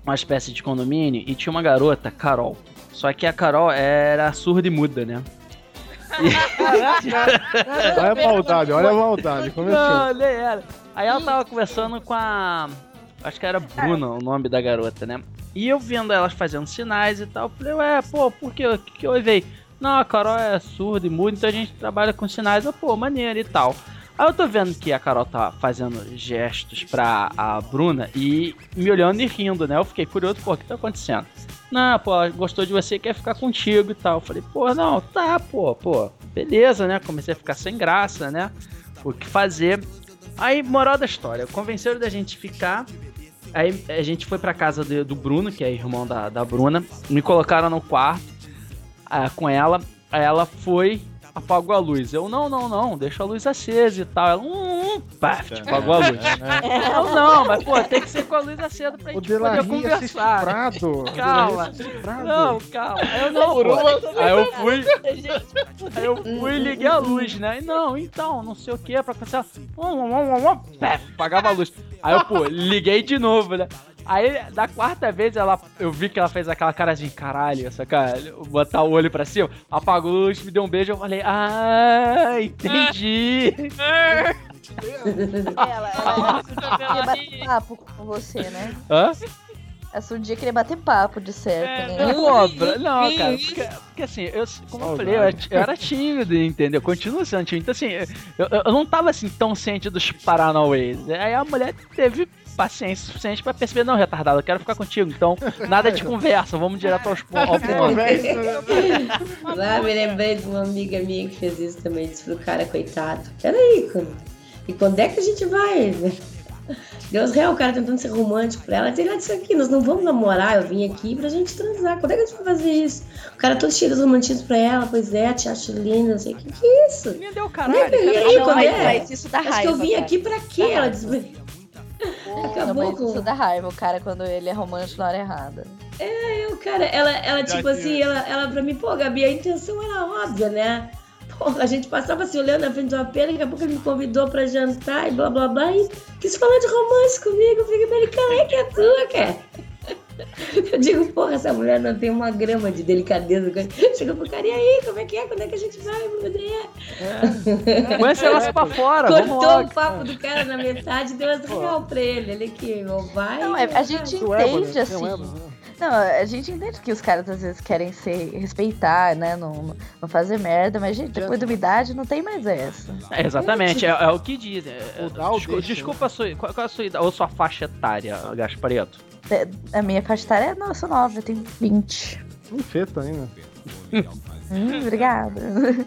uma espécie de condomínio e tinha uma garota, Carol. Só que a Carol era surda e muda, né? Olha a maldade, olha a maldade. Começou. Não, nem era. Aí ela tava conversando com a. Acho que era Bruna o nome da garota, né? E eu vendo elas fazendo sinais e tal, eu falei, ué, pô, por que? O que, que eu veio? Não, a Carol é surda e muda, então a gente trabalha com sinais, eu, pô, maneiro e tal. Aí eu tô vendo que a Carol tá fazendo gestos pra a Bruna e me olhando e rindo, né? Eu fiquei curioso, pô, o que tá acontecendo? Não, pô, gostou de você, quer ficar contigo e tal. Eu falei, pô, não, tá, pô, pô, beleza, né? Comecei a ficar sem graça, né? O que fazer? Aí, moral da história, convenceram da gente ficar. Aí a gente foi pra casa do, do Bruno, que é irmão da, da Bruna. Me colocaram no quarto ah, com ela. Aí ela foi, apagou a luz. Eu, não, não, não, deixa a luz acesa e tal. Ela, hum, hum, pá, apagou a luz. *laughs* Eu, não, mas pô, tem que ser com a luz acesa pra O gente poder conversar. estuprado. O Calma. Não, calma. Aí eu não, pô. Aí eu fui. *laughs* Aí eu fui e liguei a luz, né? E não, então, não sei o que, pra cancelar. Hum, hum, hum, hum, pé, Apagava a luz. Aí eu, pô, liguei de novo, né? Aí, da quarta vez, ela, eu vi que ela fez aquela cara de caralho, essa cara, botar o olho pra cima, apagou a luz, me deu um beijo, eu falei, ah, entendi. Ela, ela queria bater papo com você, né? Hã? Essa um dia queria bater papo, de certo, né? Não, cobra. Não, cara, porque, porque assim, eu, como eu falei, eu era, eu era tímido, entendeu? Continuo sendo tímido. Então, assim, eu, eu não tava assim tão ciente dos Paranauês. Aí a mulher teve paciência suficiente pra perceber, não, retardado, eu quero ficar contigo. Então, nada de *laughs* conversa, vamos direto aos pon- ao ponto. Lá me lembrei de uma amiga minha que fez isso também, disse pro cara, coitado. Peraí, quando... e quando é que a gente vai? Deus real, o cara tentando ser romântico pra ela. Ela disse, "Ah, isso aqui, nós não vamos namorar, eu vim aqui pra gente transar. Quando é que a gente vai fazer isso? O cara todo cheio de romantismo pra ela, pois é, te acho linda, não sei o que, que é isso? Me deu Como é que e aí, Não, é? mas isso dá Acho que raiva, eu vim cara. aqui pra quê? Dá Ela raiva. Acabou com- isso dá raiva, o cara, quando ele é romântico na hora errada. É, eu, cara, ela, ela tipo assim, ela, ela pra mim, pô, Gabi, a intenção era óbvia, né? Porra, a gente passava se olhando na frente do AP, daqui a pouco ele me convidou pra jantar e blá blá blá, e quis falar de romance comigo. Eu fiquei, mas qual é que é tua, cara? Eu digo, porra, essa mulher não tem uma grama de delicadeza. Chega pro cara, e aí, como é que é? Quando é que a gente vai? Põe esse negócio pra fora, vamos Cortou o papo do cara na metade e deu as real pra ele. Ele que vai. Não, é- a gente entende, assim. Né? Não, a gente entende que os caras às vezes querem ser respeitar, né? Não, não fazer merda, mas, gente, depois de uma idade não tem mais essa. É, exatamente, é, é o que diz. é, é, desculpa, deixa. desculpa a sua, qual, qual é a sua idade, ou sua faixa etária, Gaspareto? É, A minha faixa etária, não, eu sou nova, eu tenho 20. Um feto ainda. Hum, obrigada.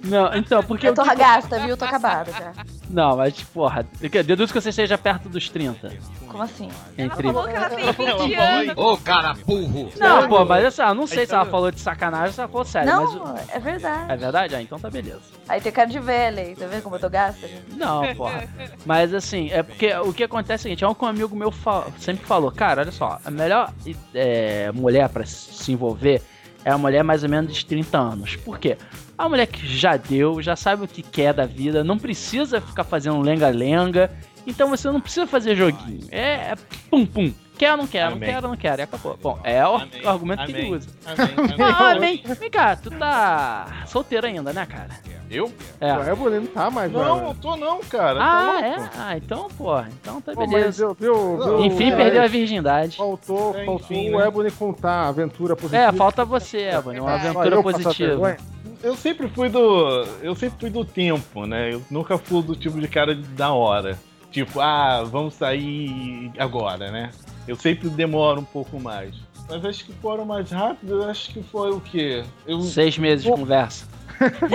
Não, então, porque. Eu tô o que- gasta, viu? Eu tô acabada já. Não, mas, porra, deduz que você esteja perto dos 30. Como assim? Entre. Falou que ela tem 20 anos. Ô, cara burro! Não, pô, mas assim, eu não sei se ela falou de sacanagem ou se ela falou sério, mas. Não, é verdade. É verdade? Ah, então tá beleza. Aí tem cara de velha aí, tá vendo como eu tô gasta? gente? Não, porra. Mas assim, é porque o que acontece é o seguinte, é um um amigo meu fa- sempre falou, cara, olha só, a melhor é, mulher pra se envolver é a mulher mais ou menos de 30 anos. Por quê? A mulher que já deu, já sabe o que quer da vida, não precisa ficar fazendo lenga-lenga, então você não precisa fazer joguinho. É, é pum pum. Quer, não quer, não Amém. quer, não quer, e acabou. Bom, é o, o argumento que ele Amém. usa. Amém. Ah, *laughs* amém. Vem cá, tu tá solteiro ainda, né, cara? Eu? É. O Ebony não tá mais, Não, não tô não, cara. Ah, tá louco? é? Ah, então, porra. Então tá Pô, mas beleza. eu, viu, viu, Enfim, viu, perdeu a virgindade. Faltou, É, faltou enfim, o né? Ebony contar a aventura positiva. É, falta você, Ebony. Uma Só aventura eu positiva. Eu sempre fui do. Eu sempre fui do tempo, né? Eu nunca fui do tipo de cara da hora. Tipo, ah, vamos sair agora, né? Eu sempre demoro um pouco mais. Mas acho que foram mais rápido, eu acho que foi o quê? Eu... Seis meses de conversa.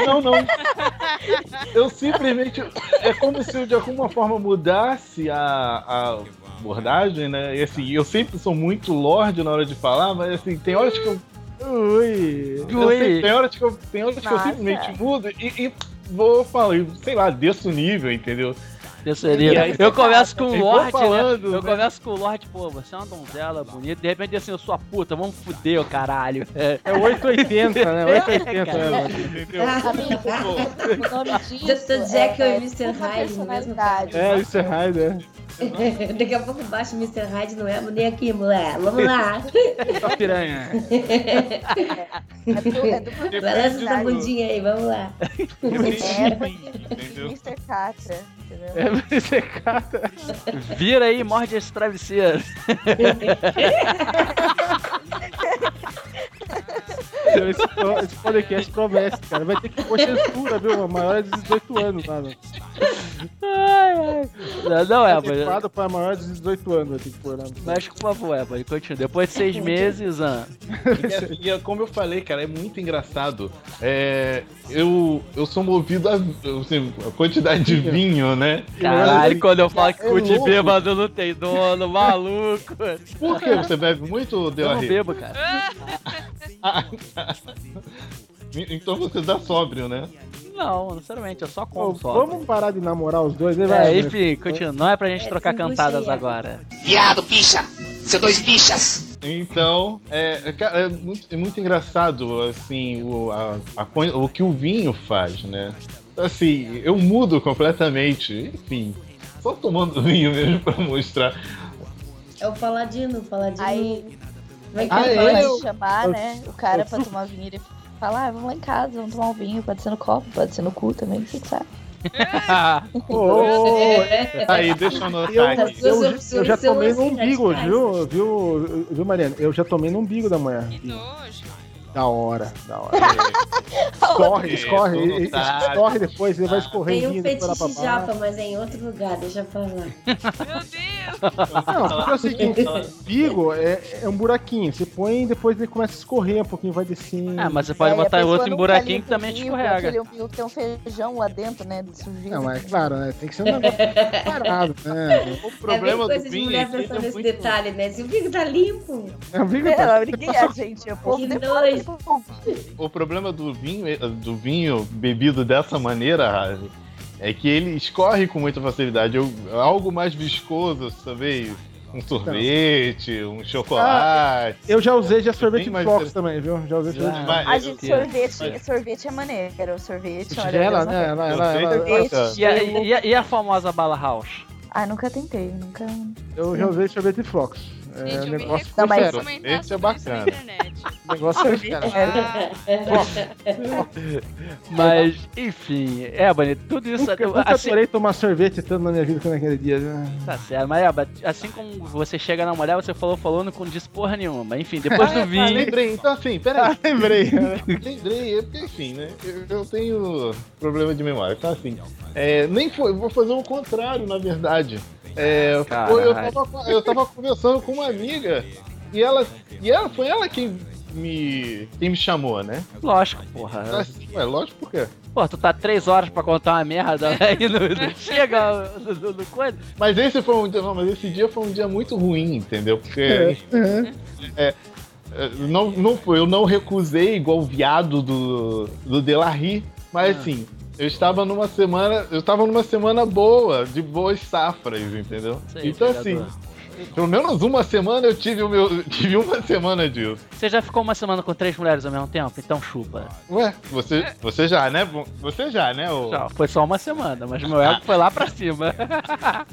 Não, não. Eu simplesmente. É como se eu de alguma forma mudasse a, a abordagem, né? E assim, eu sempre sou muito lorde na hora de falar, mas assim, tem horas que eu. Ui. eu sei- tem horas que eu, tem horas que eu simplesmente mudo e, e vou falar, sei lá, desço o nível, entendeu? E aí, eu começo com o Lorde, falando, né? Eu né? começo com o Lorde, pô, você é uma donzela bonita. De repente, assim, eu sou a puta, vamos fuder, ô caralho. É, *laughs* É 880, né? 880, Cara. né? Entendeu? O nome *laughs* disso Dr. Jekyll é, e Mr. uma Hyde mesmo. É, isso é Raider. *laughs* Daqui a pouco baixa o Mr. Hyde no Ebony nem aqui, mulher. Vamos lá. Só piranha. É do, é do Balança essa bundinha aí, vamos lá. Entendeu? Mr. Catra? É, é cara. Vira aí e morde esse travesseiro. *laughs* Esse, esse podcast promete, cara. Vai ter que pôr censura, viu? Maior de 18 anos, mano. Ai, ai. Não, não é, mas. Adequado para maior de 18 anos, vai ter que pôr lá. Mas por favor, Ebony, continua. Depois de seis meses, ah, E, e é como eu falei, cara, é muito engraçado. É, eu, eu sou movido a, assim, a quantidade de vinho, né? Caralho, quando eu falo que É cu de louco. bêbado não tem dono, maluco. Por que você bebe muito, Eu não bebo, cara. *laughs* Então você dá sóbrio, né? Não, sinceramente, eu só Pô, como só. vamos parar de namorar os dois, né, É, vai? enfim, continua. Não é pra gente É, trocar cantadas buchinha. agora. Viado, bicha! Seu dois bichas! Então, é, é, é muito, é muito engraçado, assim, o, a, a o que o vinho faz, né? Assim, eu mudo completamente, enfim. Só tomando *laughs* vinho mesmo pra mostrar. É o Paladino, o Paladino. Aí vai Ah, cantar. é? vai eu- chamar, né, o cara pra tomar vinho e ele fala, ah, vamos lá em casa, vamos tomar um vinho, pode ser no copo, pode ser no cu também, você que *laughs* sabe. Ô, Aí, deixa eu anotar Eu, aqui. Eu, opções eu já tomei no umbigo, viu, viu, viu, Mariana? Eu já tomei no umbigo da mulher. Que nojo. Da hora, da hora. *laughs* Escorre, escorre, tô no e- e- táxi. escorre depois, ele vai Tem escorrendo. um fetiche japa, mas é em outro lugar, deixa pra lá. Meu Deus. Não, porque é o seguinte, umbigo é, é um buraquinho, você põe e depois ele começa a escorrer um pouquinho, vai descendo. Ah, mas você pode a botar outro em buraquinho que também o te umbigo, escorrega. Aquele tem um feijão lá dentro, né, de sujeira. Não, mas claro, né? Tem que ser um *laughs* negócio parado, né? *laughs* O é problema do coisa de vinho mulher é pensando é nesse detalhe, né? Se o bico tá limpo, É umbigo, É, tá? ninguém é, gente. O povo Que nojo. O problema do vinho, é- do vinho bebido dessa maneira, Ravi, é que ele escorre com muita facilidade. Eu- algo mais viscoso, sabe? Um sorvete, um chocolate. Eu já usei já sorvete Bem mais também, viu? Já usei sorvete Já. Mas- A eu- gente, eu- sorvete, mas- sorvete é maneiro. Sorvete, olha. Ela, Deus né? Ela, ela, ela- é bacana. E a, e a- e a famosa bala house? Ah, nunca tentei, nunca. eu já usei sorvete Fox. É, Gente, o eu me negócio Não, mas- a sério. comentar Esse é bacana. na internet. O negócio foi sério. *laughs* Mas, enfim, é, Bonnie, tudo isso. Nunca, nunca assim, adorei tomar sorvete tanto na minha vida quanto naquele dia. né? tá certo, mas Eba, assim como você chega na mulher, você falou, falou, não disse porra nenhuma. Enfim, depois do Ah, vinho. lembrei, então assim, peraí. Lembrei. *laughs* Lembrei, é porque enfim, né? Eu, eu tenho problema de memória, então assim. É, nem foi, vou fazer o contrário, na verdade. É, foi- eu, Caralho. tava, eu tava conversando com uma amiga E ela, e ela foi ela quem me, quem me chamou, né? Lógico, porra. Ué, lógico por quê? Pô, tu tá três horas pra contar uma merda *laughs* aí não, não chega no, no- no coisa. Mas esse foi um dia, não, mas esse dia foi um dia muito ruim, entendeu? Porque É, é. é, não, não eu não recusei igual o viado do, do Delarry, mas Ah. assim, eu estava numa semana, eu estava numa semana boa, de boas safras, entendeu? Sei, então assim, pelo menos uma semana eu tive o meu, *laughs* tive uma semana disso. Você já ficou uma semana com três mulheres ao mesmo tempo? Então chupa. Ué, você, você já, né? Você já, né? ô- Já, foi só uma semana, mas meu ego foi lá pra cima. *laughs*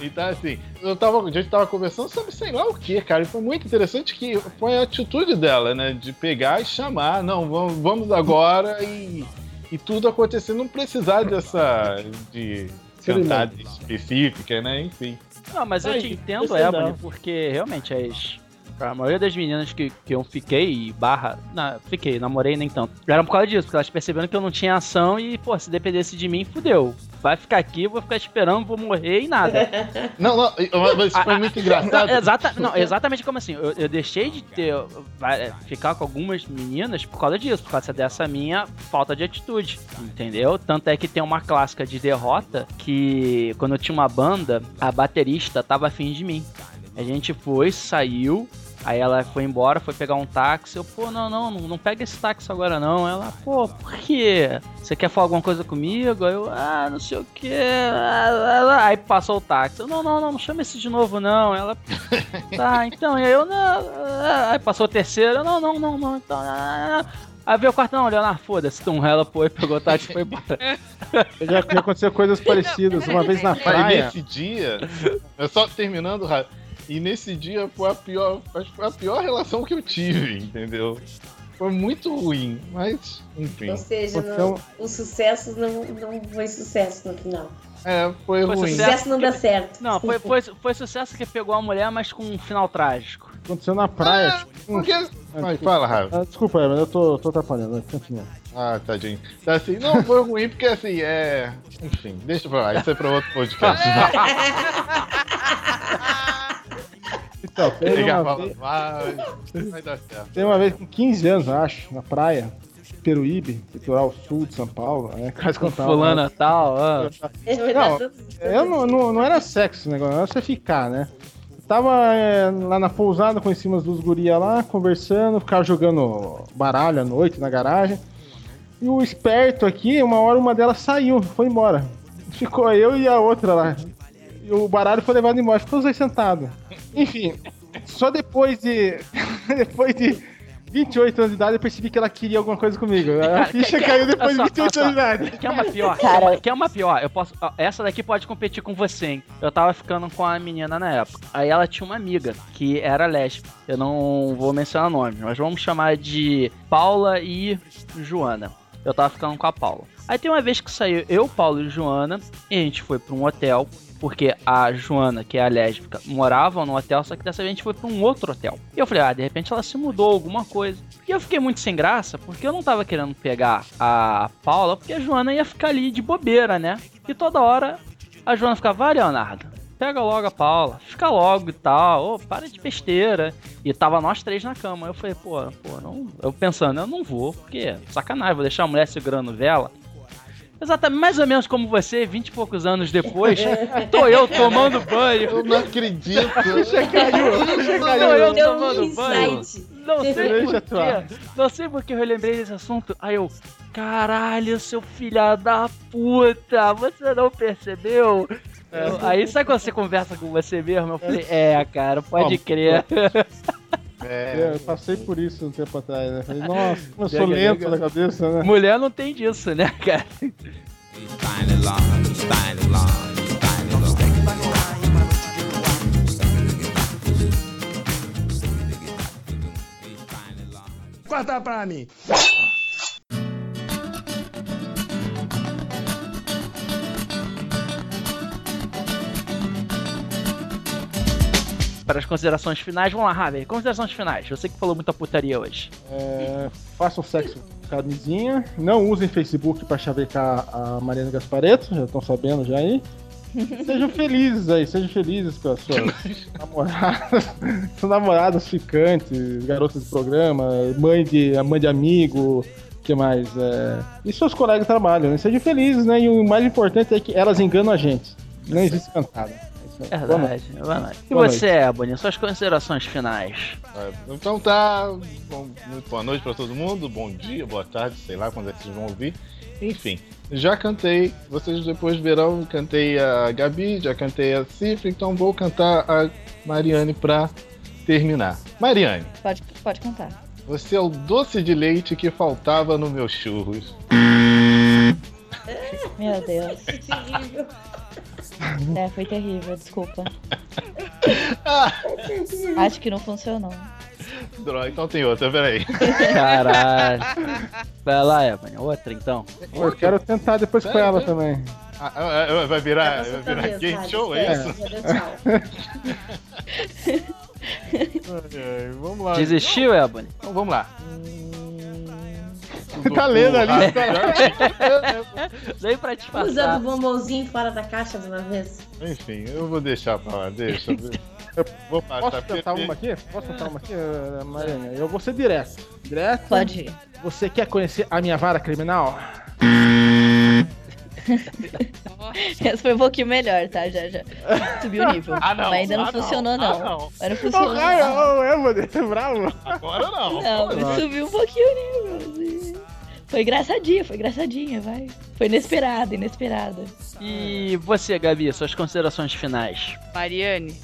Então, assim, eu tava, a gente tava conversando sobre sei lá o que, cara. E foi muito interessante que foi a atitude dela, né? De pegar e chamar, não, vamos, vamos agora e, e tudo acontecer, não precisar dessa. de cantada específica, né? Enfim. Não, mas eu Aí, te entendo, gostei Ebony, porque realmente as. A maioria das meninas que, que eu fiquei, barra. Na, fiquei, namorei nem tanto. Era por causa disso, porque elas perceberam que eu não tinha ação e, pô, se dependesse de mim, fudeu. Vai ficar aqui, vou ficar esperando, vou morrer e nada. *laughs* Não, não, mas isso foi muito engraçado. Não, exata, não, exatamente como assim. Eu, eu deixei de ter. vai, ficar com algumas meninas por causa disso, por causa dessa minha falta de atitude. Entendeu? Tanto é que tem uma clássica de derrota que quando eu tinha uma banda, a baterista tava afim de mim. A gente foi, saiu. Aí ela foi embora, foi pegar um táxi. Eu, pô, não, não, não, não pega esse táxi agora não. Ela, pô, por quê? Você quer falar alguma coisa comigo? Aí eu, ah, não sei o quê. Aí passou o táxi. Eu, não, não, não, não chama esse de novo não. Ela, tá, então. E aí eu, não. Aí passou o terceiro. Eu, não, não, não, não. Então, ah, Aí veio o quarto, não, Leonardo, foda-se. Então ela foi, pegou o táxi e foi embora. Já, *laughs* já aconteceu coisas parecidas. Uma vez na praia. nesse dia, eu só terminando, e nesse dia foi a pior, acho que foi a pior relação que eu tive, entendeu? Foi muito ruim, mas enfim. Ou seja, é não- o sucesso não, não foi sucesso no final. É, foi, Foi ruim. sucesso. Sucesso não dá certo. Não, foi, foi, foi sucesso que pegou a mulher, mas com um final trágico. Aconteceu na praia. Ah, por quê? Ah, Vai, desculpa. fala, Rafa. Ah, desculpa, mas eu tô, tô atrapalhando. Continua. Ah, tadinho. Tá assim, não, foi ruim porque assim, é. Enfim, deixa pra lá, isso é pra outro podcast. *laughs* *laughs* Então, teve uma, vez, vai, vai dar certo. teve uma vez com 15 anos, eu acho, na praia, Peruíbe, litoral sul de São Paulo. Né, quase contava, Fulana né? tal, ah. Não, eu não, não, não era sexo o negócio, era você ficar, né? Tava é, lá na pousada, conheci umas duas gurias lá, conversando, ficava jogando baralho à noite na garagem. E o esperto aqui, uma hora uma delas saiu, foi embora. Ficou eu e a outra lá. E o baralho foi levado embora, ficou os dois sentados. Enfim, só depois de. *laughs* depois de 28 anos de idade eu percebi que ela queria alguma coisa comigo. A Cara, ficha quer- caiu depois de olha só, 28 anos de idade. só. Quer uma pior? *laughs* Cara- Quer, uma, pior? Eu posso. ó, Essa daqui pode competir com você, hein? Eu tava ficando com a menina na época. Aí ela tinha uma amiga que era lésbica. Eu não vou mencionar nomes, mas vamos chamar de Paula e Joana. Eu tava ficando com a Paula. Aí tem uma vez que saiu eu, Paulo e Joana, e a gente foi pra um hotel. Porque a Joana, que é a lésbica, morava no hotel, só que dessa vez a gente foi pra um outro hotel. E eu falei, ah, de repente ela se mudou, alguma coisa. E eu fiquei muito sem graça, porque eu não tava querendo pegar a Paula, porque a Joana ia ficar ali de bobeira, né? E toda hora a Joana ficava, vai, Leonardo, pega logo a Paula, fica logo e tal, ô, para de besteira. E tava nós três na cama. Eu falei, pô, pô, não. Eu pensando, eu não vou, porque sacanagem, vou deixar a mulher segurando vela. Exatamente, mais ou menos como você, 20 e poucos anos depois, *laughs* tô eu tomando banho. Eu não acredito. Ficha caiu, Tô caiu. eu Deu um tomando banho. Não sei Deixa por atuar. quê. Não sei porque eu lembrei desse assunto. Aí eu, caralho, seu filho da puta, você não percebeu? Eu- aí sabe quando você conversa com você mesmo? Eu falei, é, cara, pode crer. É, Eu passei por isso um tempo atrás, né? Falei, nossa, como eu sou lento na cabeça, né? Mulher não tem disso, né, cara? Corta pra mim. Para as considerações finais, vamos lá, Raver. Considerações finais. Você que falou muita putaria hoje. É, façam sexo com camisinha. Não usem Facebook pra chavecar a Mariana Gaspareto, já estão sabendo já aí. *laughs* Sejam felizes aí, sejam felizes com as suas *laughs* namoradas, *laughs* suas namoradas ficantes, garotas de programa, mãe de, mãe de amigo, que mais? É... E seus colegas de trabalho, né? Sejam felizes, né? E o mais importante é que elas enganam a gente. Não existe cantada. É isso aí. Boa noite. Verdade, boa noite. E Boa você, Ebony, suas considerações finais? É, Então tá. Bom, muito boa noite pra todo mundo, bom dia, boa tarde, sei lá quando é que vocês vão ouvir. Enfim, já cantei, vocês depois verão, cantei a Gabi, já cantei a Cifra, então vou cantar a Mariane pra terminar. Mariane, Pode, pode contar. você é o doce de leite que faltava no meu churros. Meu Deus. *laughs* É, foi terrível, desculpa. *laughs* Acho que não funcionou. Droga, então tem outra, peraí. Caralho. Vai lá, Ebony. Outra então. Pô, Eu quero tentar depois com ela também. Ah, ah, ah, vai virar, É vai virar game vez, show, é esquece, isso? *laughs* Ai, ai, vamos lá. Desistiu, Ebony? Então vamos lá. *laughs* tá lendo ali, *laughs* Nem pra te passar. do bombonzinho fora da caixa de uma vez. Enfim, eu vou deixar pra lá, deixa. *laughs* Eu vou passar Posso tentar uma aqui? Posso tentar uma aqui, eh, Mariana? Eu vou ser direto. Direto? Pode ir. Você quer conhecer a minha vara criminal? *laughs* Essa foi um pouquinho melhor, tá? Já, já subiu o nível. Ah, não. Mas ainda não Ah, não. funcionou, Ah, não. não. Mas não Ô, funcionou. Raio, não. ô, é, mano, bravo. Agora não. Não, mas subiu um pouquinho o nível. assim. Foi engraçadinha, foi engraçadinha, vai. Foi inesperada, inesperada. E você, Gabi, suas considerações finais? Mariane.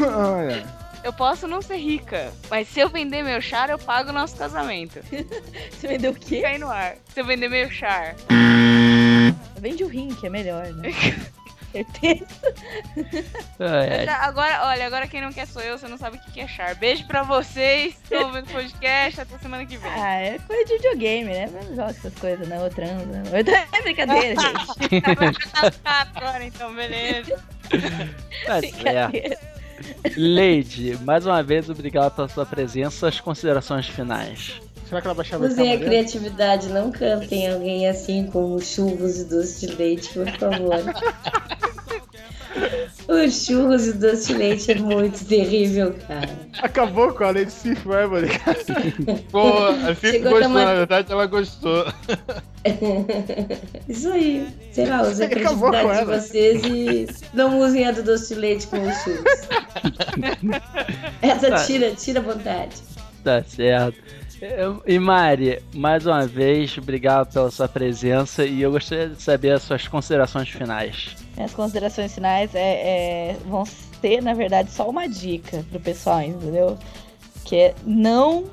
Olha. *laughs* Eu posso não ser rica, mas se eu vender meu char, eu pago o nosso casamento. *laughs* Você vendeu o quê? Fica aí no ar. Se eu vender meu char. Vende o rim, que é melhor, né? *laughs* Certeza. Ai, ai. Agora, olha, agora quem não quer sou eu, você não sabe o que que é char. Beijo pra vocês, estão ouvindo o podcast, até semana que vem. Ah, é coisa de videogame, né? Eu não jogo essas coisas, não. Eu transo. não. É brincadeira, *laughs* gente. agora então, beleza. Tá certo. Lady, mais uma vez, obrigado pela sua presença. Suas considerações finais. Será que ela vai chamar Usem a criatividade, não cantem alguém assim como churros e doce de leite, por favor. *laughs* *laughs* Os churros e doce de leite é muito terrível, cara. Acabou com a Sif, vai, mano. Pô, a Cif gostou, na verdade ela gostou. Isso aí. Sei lá, usem a Acabou criatividade com de ela. vocês e não usem a do doce de leite com os churros. *laughs* Essa Tá. tira, tira a vontade. Tá certo. E Mari, mais uma vez, obrigado pela sua presença e eu gostaria de saber as suas considerações finais. Minhas considerações finais é, é- vão ser, na verdade, só uma dica pro pessoal, entendeu? Que é não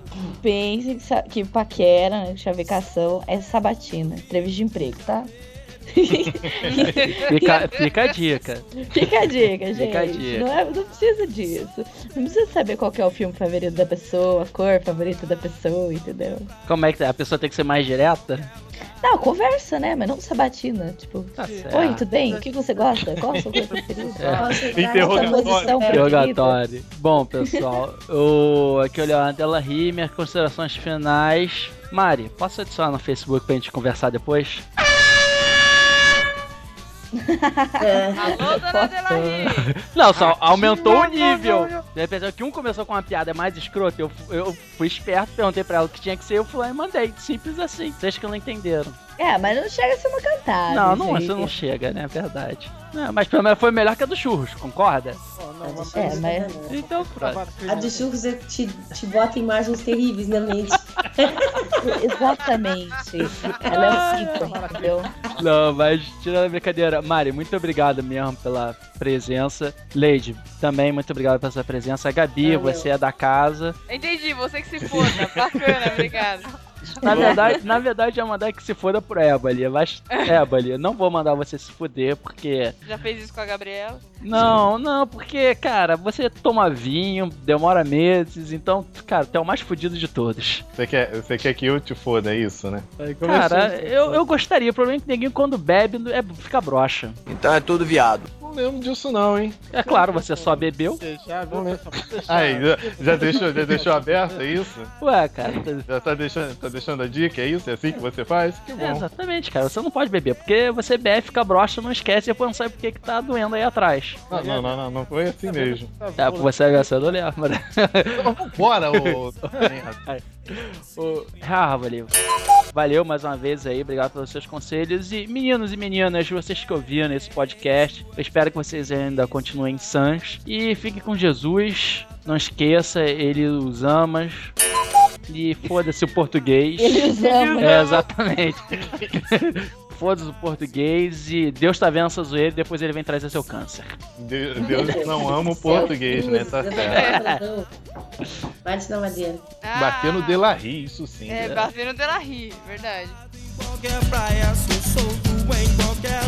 pense que, sa- que paquera, né, chavecação é sabatina, entrevista de emprego, tá? *laughs* Fica, fica a dica. Fica a dica, gente. Fica a dica. Não, é- não precisa disso. Não precisa saber qual que é o filme favorito da pessoa, a cor favorita da pessoa, entendeu? Como é que a pessoa tem que ser mais direta? Não, conversa, né? Mas não sabatina. Tipo, Tá certo. oi, tudo bem? O que você gosta? Qual a sua cor preferida? É. Interrogatório. Interrogatório. Bom, pessoal, eu aqui olhando ela ri, minhas considerações finais. Mari, posso adicionar no Facebook pra gente conversar depois? Alô, dona! Não, só aumentou o nível. De repente, que um começou com uma piada mais escrota, eu, eu fui esperto, perguntei pra ela o que tinha que ser, eu fui lá e mandei. Simples assim. Vocês que não entenderam. É, mas não chega a ser uma cantada. não, não, gente. isso não chega, né? É verdade. Não, mas pelo menos foi melhor que a do churros, concorda? É, mas. Então, pronto. A do churros é- te, te bota imagens terríveis na mente. *laughs* Exatamente. Ela é um síntoma, entendeu? Não, mas tirando a brincadeira, Mari, muito obrigado mesmo pela presença. Lady, também muito obrigado pela sua presença. Gabi, Valeu. você é da casa. Entendi, você que se foda. Bacana, obrigado. *laughs* Na verdade, na verdade, eu ia mandar que se foda por Ébali, mas Ébali, não vou mandar você se fuder, porque. Já fez isso com a Gabriela? Não, não, porque, cara, você toma vinho, demora meses, então, cara, tu é o mais fudido de todos. Você quer, você quer que eu te foda, é isso, né? Cara, eu, eu gostaria, o problema é que ninguém quando bebe é, fica broxa. Então é tudo viado. Lembro disso não, hein? É claro, você só bebeu. Já viu? Aí, já, já deixou, já deixou aberto, é isso? Ué, cara. Já tá deixando, tá deixando a dica, é isso? É assim que você faz? Que É, bom. exatamente, cara. Você não pode beber, porque você bebe, fica broxa, não esquece e depois não sabe por que que tá doendo aí atrás. Não, não, não, não, não foi assim mesmo. É, você é gastador, lembra? Bora, ô. *laughs* *laughs* Ô, Ah, valeu. Valeu mais uma vez aí, obrigado pelos seus conselhos. E meninos e meninas, vocês que ouviram esse podcast, eu espero que vocês ainda continuem sãs. E fiquem com Jesus. Não esqueça, ele os ama. E foda-se o português. Ele os ama. É, exatamente. *laughs* Foda-se o português e Deus tá vendo essa zoeira e depois ele vem trazer seu câncer. De- Deus não ama o português, né? Tá certo. Bate na madeira. Bater no Delarry, isso sim. É, batendo dela rir, verdade. Qualquer praia, sou solto em qualquer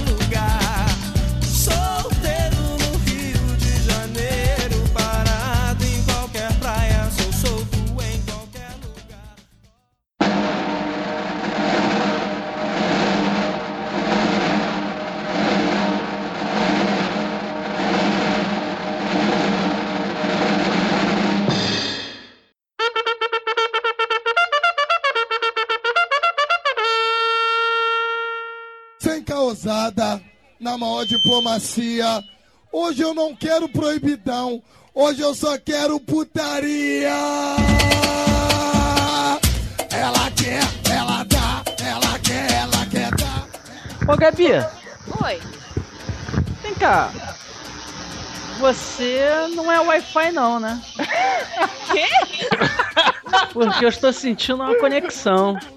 Causada, na maior diplomacia. Hoje eu não quero proibidão, hoje eu só quero putaria. Ela quer, ela dá, ela quer, ela quer dar. Ô, Gabi, Oi. vem cá. Você não é Wi-Fi não, né? Quê? Porque eu estou sentindo uma conexão. *laughs*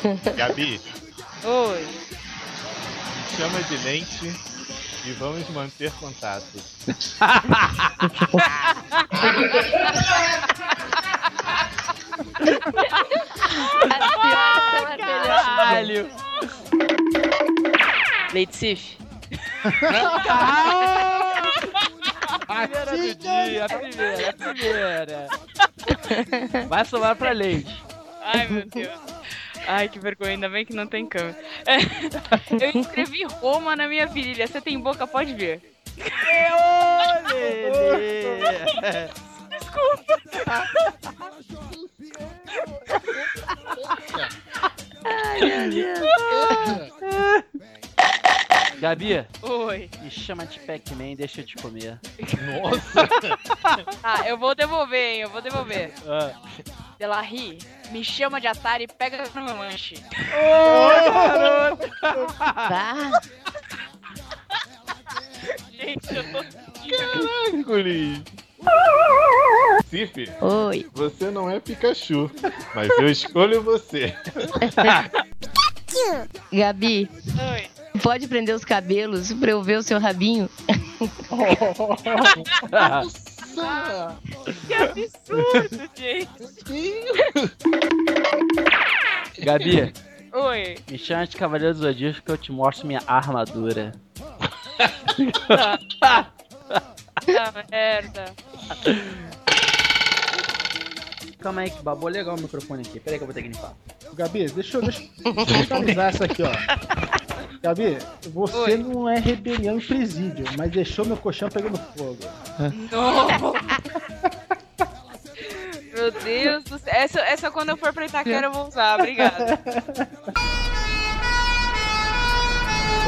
*laughs* Gabi, Oi. chama de lente e vamos manter contato. Caralho. Leite Sif. Primeira do dia, a primeira, a primeira. Vai somar pra leite. Ai, meu Deus. Ai, que vergonha, ainda bem que não tem câmera. É, Eu escrevi Roma na minha virilha. Você tem boca, pode ver. Desculpa. Ai, meu Deus. Gabi, Oi. me chama de Pac-Man, deixa eu te comer. Nossa! Ah, eu vou devolver, hein? Eu vou devolver. Ah. Delarry, me chama de Atari e pega no meu lanche. Tá? Gente, eu tô. Caraca, guri. Sif, Oi. você não é Pikachu, mas eu escolho você. *laughs* Gabi, Oi. pode prender os cabelos pra eu ver o seu rabinho? *laughs* Que absurdo, gente. *laughs* Gabi, Oi. me chama de Cavaleiro dos Zodíacos que eu te mostro minha armadura. Ah, merda. Calma aí que babou legal o microfone aqui. Peraí que eu vou ter que limpar. Gabi, deixa eu, deixa eu essa aqui, ó. Gabi, você Oi. não é rebelião em presídio, mas deixou meu colchão pegando fogo. Não. Meu Deus do céu. Essa, essa quando eu for pra Itaquera eu vou usar, obrigada. *laughs*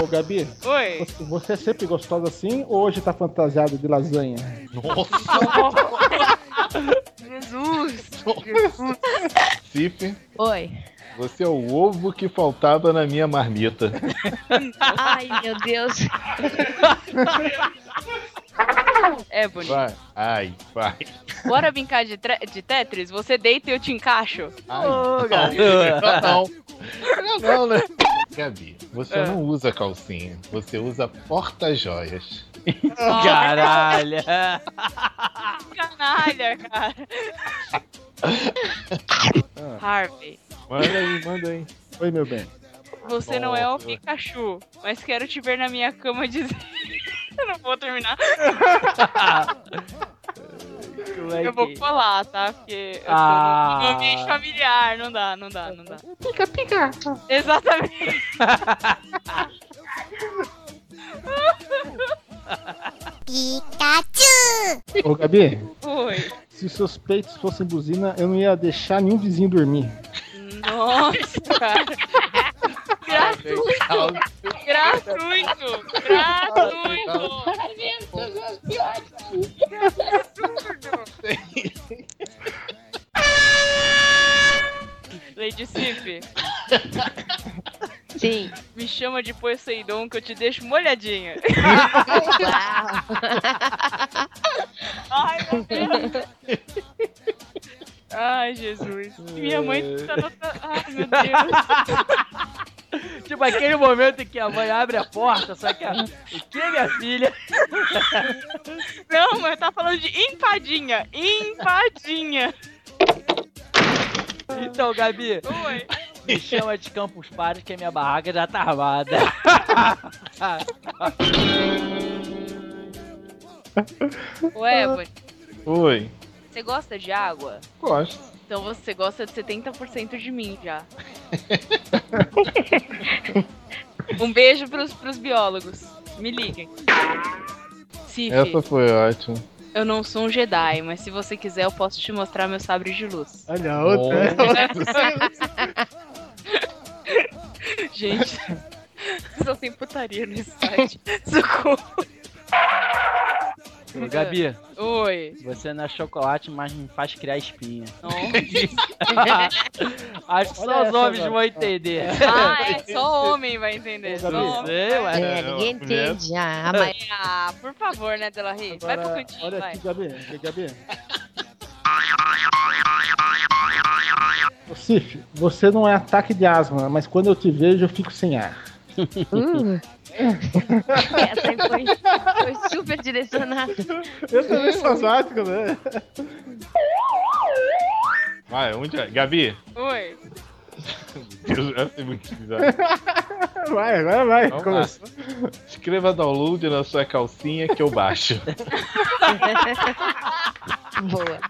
Ô, Gabi, Oi. você- é sempre gostosa assim ou hoje tá fantasiado de lasanha? Nossa! *laughs* Jesus. Jesus. Sif, Oi. Você é o ovo que faltava na minha marmita. *laughs* Ai, meu Deus. *laughs* É bonito. Vai, ai, vai. Bora brincar de, de Tetris? Você deita e eu te encaixo? Ai, Ô, não. Gabi. não. Não, não, né? Gabi, você É. não usa calcinha, você usa porta-joias. Caralho. Canalha, cara. *laughs* Harvey, Manda aí, manda aí. Oi, meu bem. você não é o Nossa. Pikachu, mas quero te ver na minha cama dizer. *laughs* eu não vou terminar. *laughs* Eu vou colar, tá? Porque eu tô Ah. no, no ambiente familiar. Não dá, não dá, não dá. Pica, pica. Exatamente. Pikachu! Ô, Gabi, Oi. se seus peitos fossem buzina, eu não ia deixar nenhum vizinho dormir. Nossa, cara. Gratuito. Gratuito. Gratuito. Lady Sif. Sim. Me chama de Poseidon que eu te deixo molhadinha. *laughs* Ai, meu Deus. Ai, Jesus. Minha mãe tá notando. Ai, meu Deus. *laughs* Tipo aquele momento em que a mãe abre a porta, só que a... o que, minha filha? *laughs* Não, mas tá falando de empadinha. Empadinha. Então, Gabi, Oi. me chama de Campos Pares que a minha barraca já tá armada. *laughs* Ô, Ebony, Oi. Você gosta de água? Gosto. Então você gosta de 70% de mim já. *laughs* um beijo pros, pros biólogos. Me liguem. Essa foi ótima. eu não sou um Jedi, mas se você quiser eu posso te mostrar meu sabre de luz. Olha a outra. *laughs* Gente, *laughs* só tem putaria nesse site. Socorro. Ô, Gabi, Oi. você não é chocolate, mas me faz criar espinha. *laughs* *laughs* Acho que Olha só os homens agora. vão entender. Ah, é só homem vai entender. Só Gabi, homem. Sei, ué. É, ninguém entende. Ah, mãe. *laughs* Ah, por favor, né, Delarry? Vai pro cantinho, olha vai. aqui, Gabi. Gabi. Ô, Cif, você não é ataque de asma, mas quando eu te vejo eu fico sem ar. Uh. Essa foi direcionada. *laughs* Eu também sou asmático, né? Vai, onde é? Gabi? Oi. Deus, essa é muito bizarro. *laughs* Vai, agora vai. Vamos Começou. Escreva download na sua calcinha que eu baixo. *laughs* Boa.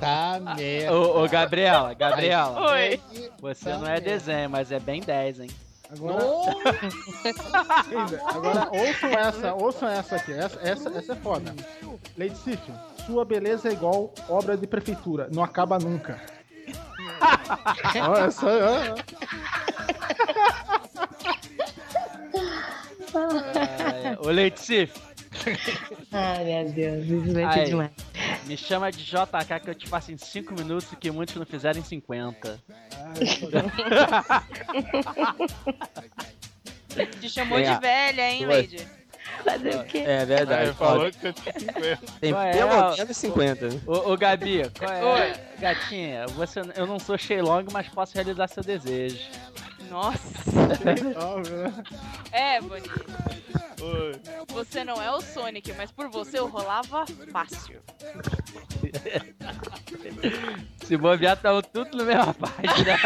Tá merda. Ô, ô, Gabriela, Gabriela, Oi. você não é desenho, mas é bem 10, hein? Agora, agora ouçam essa, ouçam essa aqui. Essa, essa, essa é foda. Lady Sif, sua beleza é igual obra de prefeitura, não acaba nunca. Ó, essa, ó, É, ô, Leite Sif, Ai, meu Deus, isso vai ser Ai. demais. me chama de JK que eu te faço em 5 minutos que muitos não fizeram em 50. *laughs* Te chamou É. de velha, hein. Lady? Fazer o quê? É verdade. Ele falou que você tinha 50. Tem é? pelo menos 50. Ô, ô Gabi, qual é? Oi. Gatinha, você, eu não sou Shenlong, mas posso realizar seu desejo. Nossa. É, Bonnie. Oi. Você não é o Sonic, mas por você eu rolava fácil. Se bobear, tamo tudo na mesma página.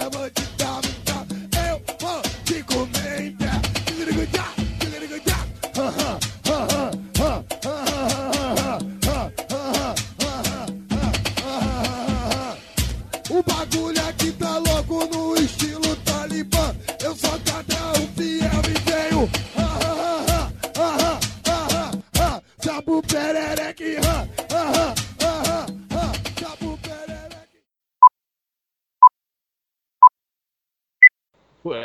Eu vou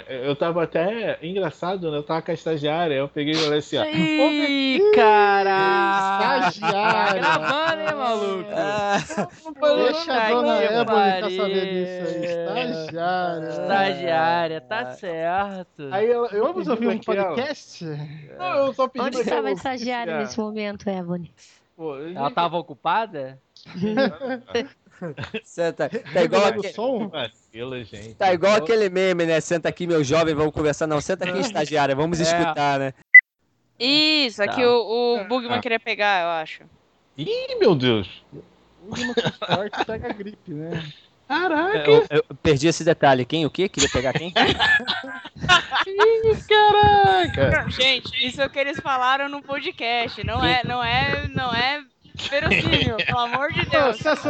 Eu tava até engraçado, né? Eu tava com a estagiária, eu peguei e falei assim, ó. Ih, caralho! Estagiária. Tá gravando, hein, maluco? Deixa a dona pariu. saber disso aí. Estagiária. Estagiária, tá certo. Aí ela, eu Vamos ouvir um podcast? Não, eu só pedi Onde estava a estagiária nesse momento, Ebony? Pô, Ela tava ocupada? *laughs* Senta. Tá igual, Do aque- som? Vacila, gente. tá igual aquele meme, né? Senta aqui, meu jovem, vamos conversar. Não, senta aqui, estagiária, vamos É. escutar, né? Isso, aqui Tá. o, o Bugman Ah. queria pegar, eu acho. Ih, meu Deus. Pugman com sorte pega gripe, né? Caraca! Eu, eu perdi esse detalhe. Quem o quê? Queria pegar quem? Caraca! Gente, isso é o que eles falaram no podcast. Não é, não é, não é verossímil, *laughs* pelo amor de Deus. Sucesso!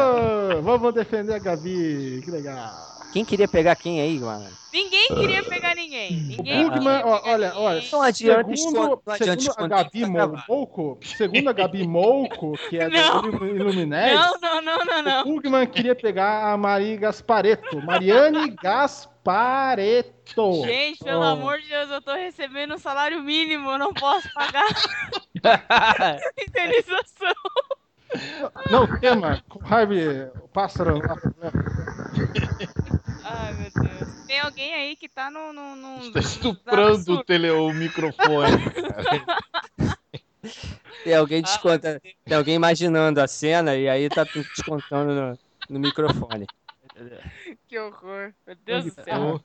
Vamos defender a Gabi, que legal. Quem queria pegar quem aí, mano? Ninguém queria pegar ninguém. Ninguém Pugman, ó, olha, olha, Não adianta segundo, não adianta segundo a Gabi tá. Mouco, segundo a Gabi Mouco, que é Não. do Ilu- Iluminés, Não, não, não, não, não. o Pugman queria pegar a Mari Gaspareto, Mariane *laughs* Gaspareto. Gente, pelo Oh. amor de Deus, eu tô recebendo um salário mínimo, eu não posso pagar *laughs* indenização. Não, tema, com Harvey, o pássaro lá. Ai, meu Deus. Tem alguém aí que tá no. no, no... Tá estuprando o, tele, o microfone. Tem alguém desconta, tem alguém imaginando a cena e aí tá descontando no, no microfone. Que horror. Meu Deus do céu.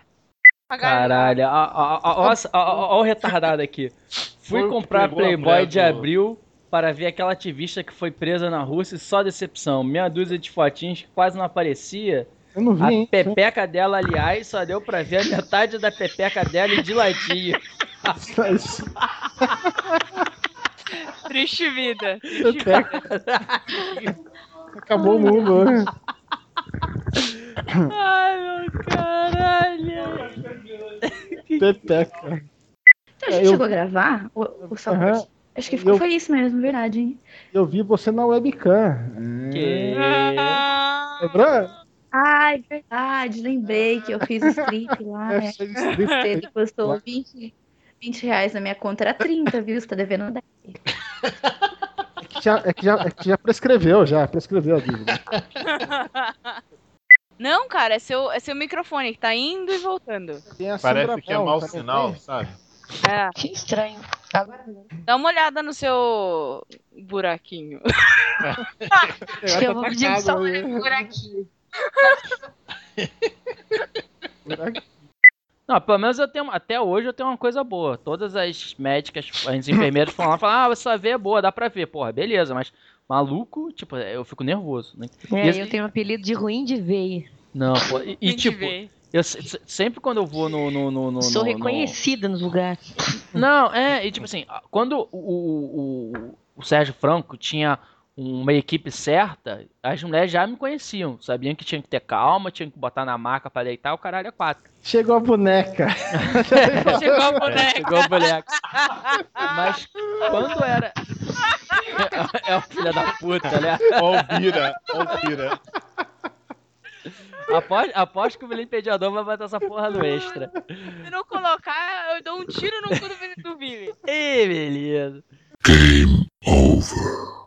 Caralho, ó, ó, ó o retardado aqui. Fui comprar Playboy de abril para ver aquela ativista que foi presa na Rússia e só decepção. Meia dúzia de fotinhos que quase não aparecia. Eu não vi, A hein? pepeca dela, aliás, só deu pra ver a metade da pepeca dela e de ladinho. *laughs* Triste vida. Triste vida. Acabou o mundo, né? Ai, meu caralho. Pepeca. Então, a gente eu- chegou a gravar o, o? Aham. Acho que Eu- foi isso mesmo, verdade, hein? Eu vi você na webcam. Que... Lembrou? Ai, verdade, lembrei que eu fiz strip lá, *laughs* É, né? strip. Ele custou 20, 20 reais na minha conta, era 30, viu? Você tá devendo 10. É que já, é que já, é que já prescreveu, já. Prescreveu a dívida. Não, cara, é seu, é seu microfone que tá indo e voltando. Parece que é mau sinal, sabe? É. Que estranho. Agora não. Dá uma olhada no seu buraquinho. Acho que eu vou pedir só um Atacado, por aqui. Não, pelo menos eu tenho. Até hoje eu tenho uma coisa boa. Todas as médicas, as enfermeiras falam lá, falam, ah, você só vê é boa, dá pra ver. Porra, beleza, mas maluco, tipo, eu fico nervoso. Né? É, E eu tenho um apelido de ruim de veia. Não, pô, e, e, que tipo. Eu se- se- sempre quando eu vou no. no, no, no Sou no- no- reconhecida nos lugares. Não, é, e tipo assim, quando o, o, o, o Sérgio Franco tinha uma equipe certa, as mulheres já me conheciam, sabiam que tinha que ter calma, tinha que botar na maca pra deitar, o caralho é quatro. Chegou a boneca. *laughs* Chegou a boneca. Chegou a boneca. Mas quando era. É o filho da puta, né? Ó o Aposto, aposto que o Vili Pediador vai botar essa porra no extra. Se não colocar, eu dou um tiro no cu do Vili. Ih, beleza. Game over.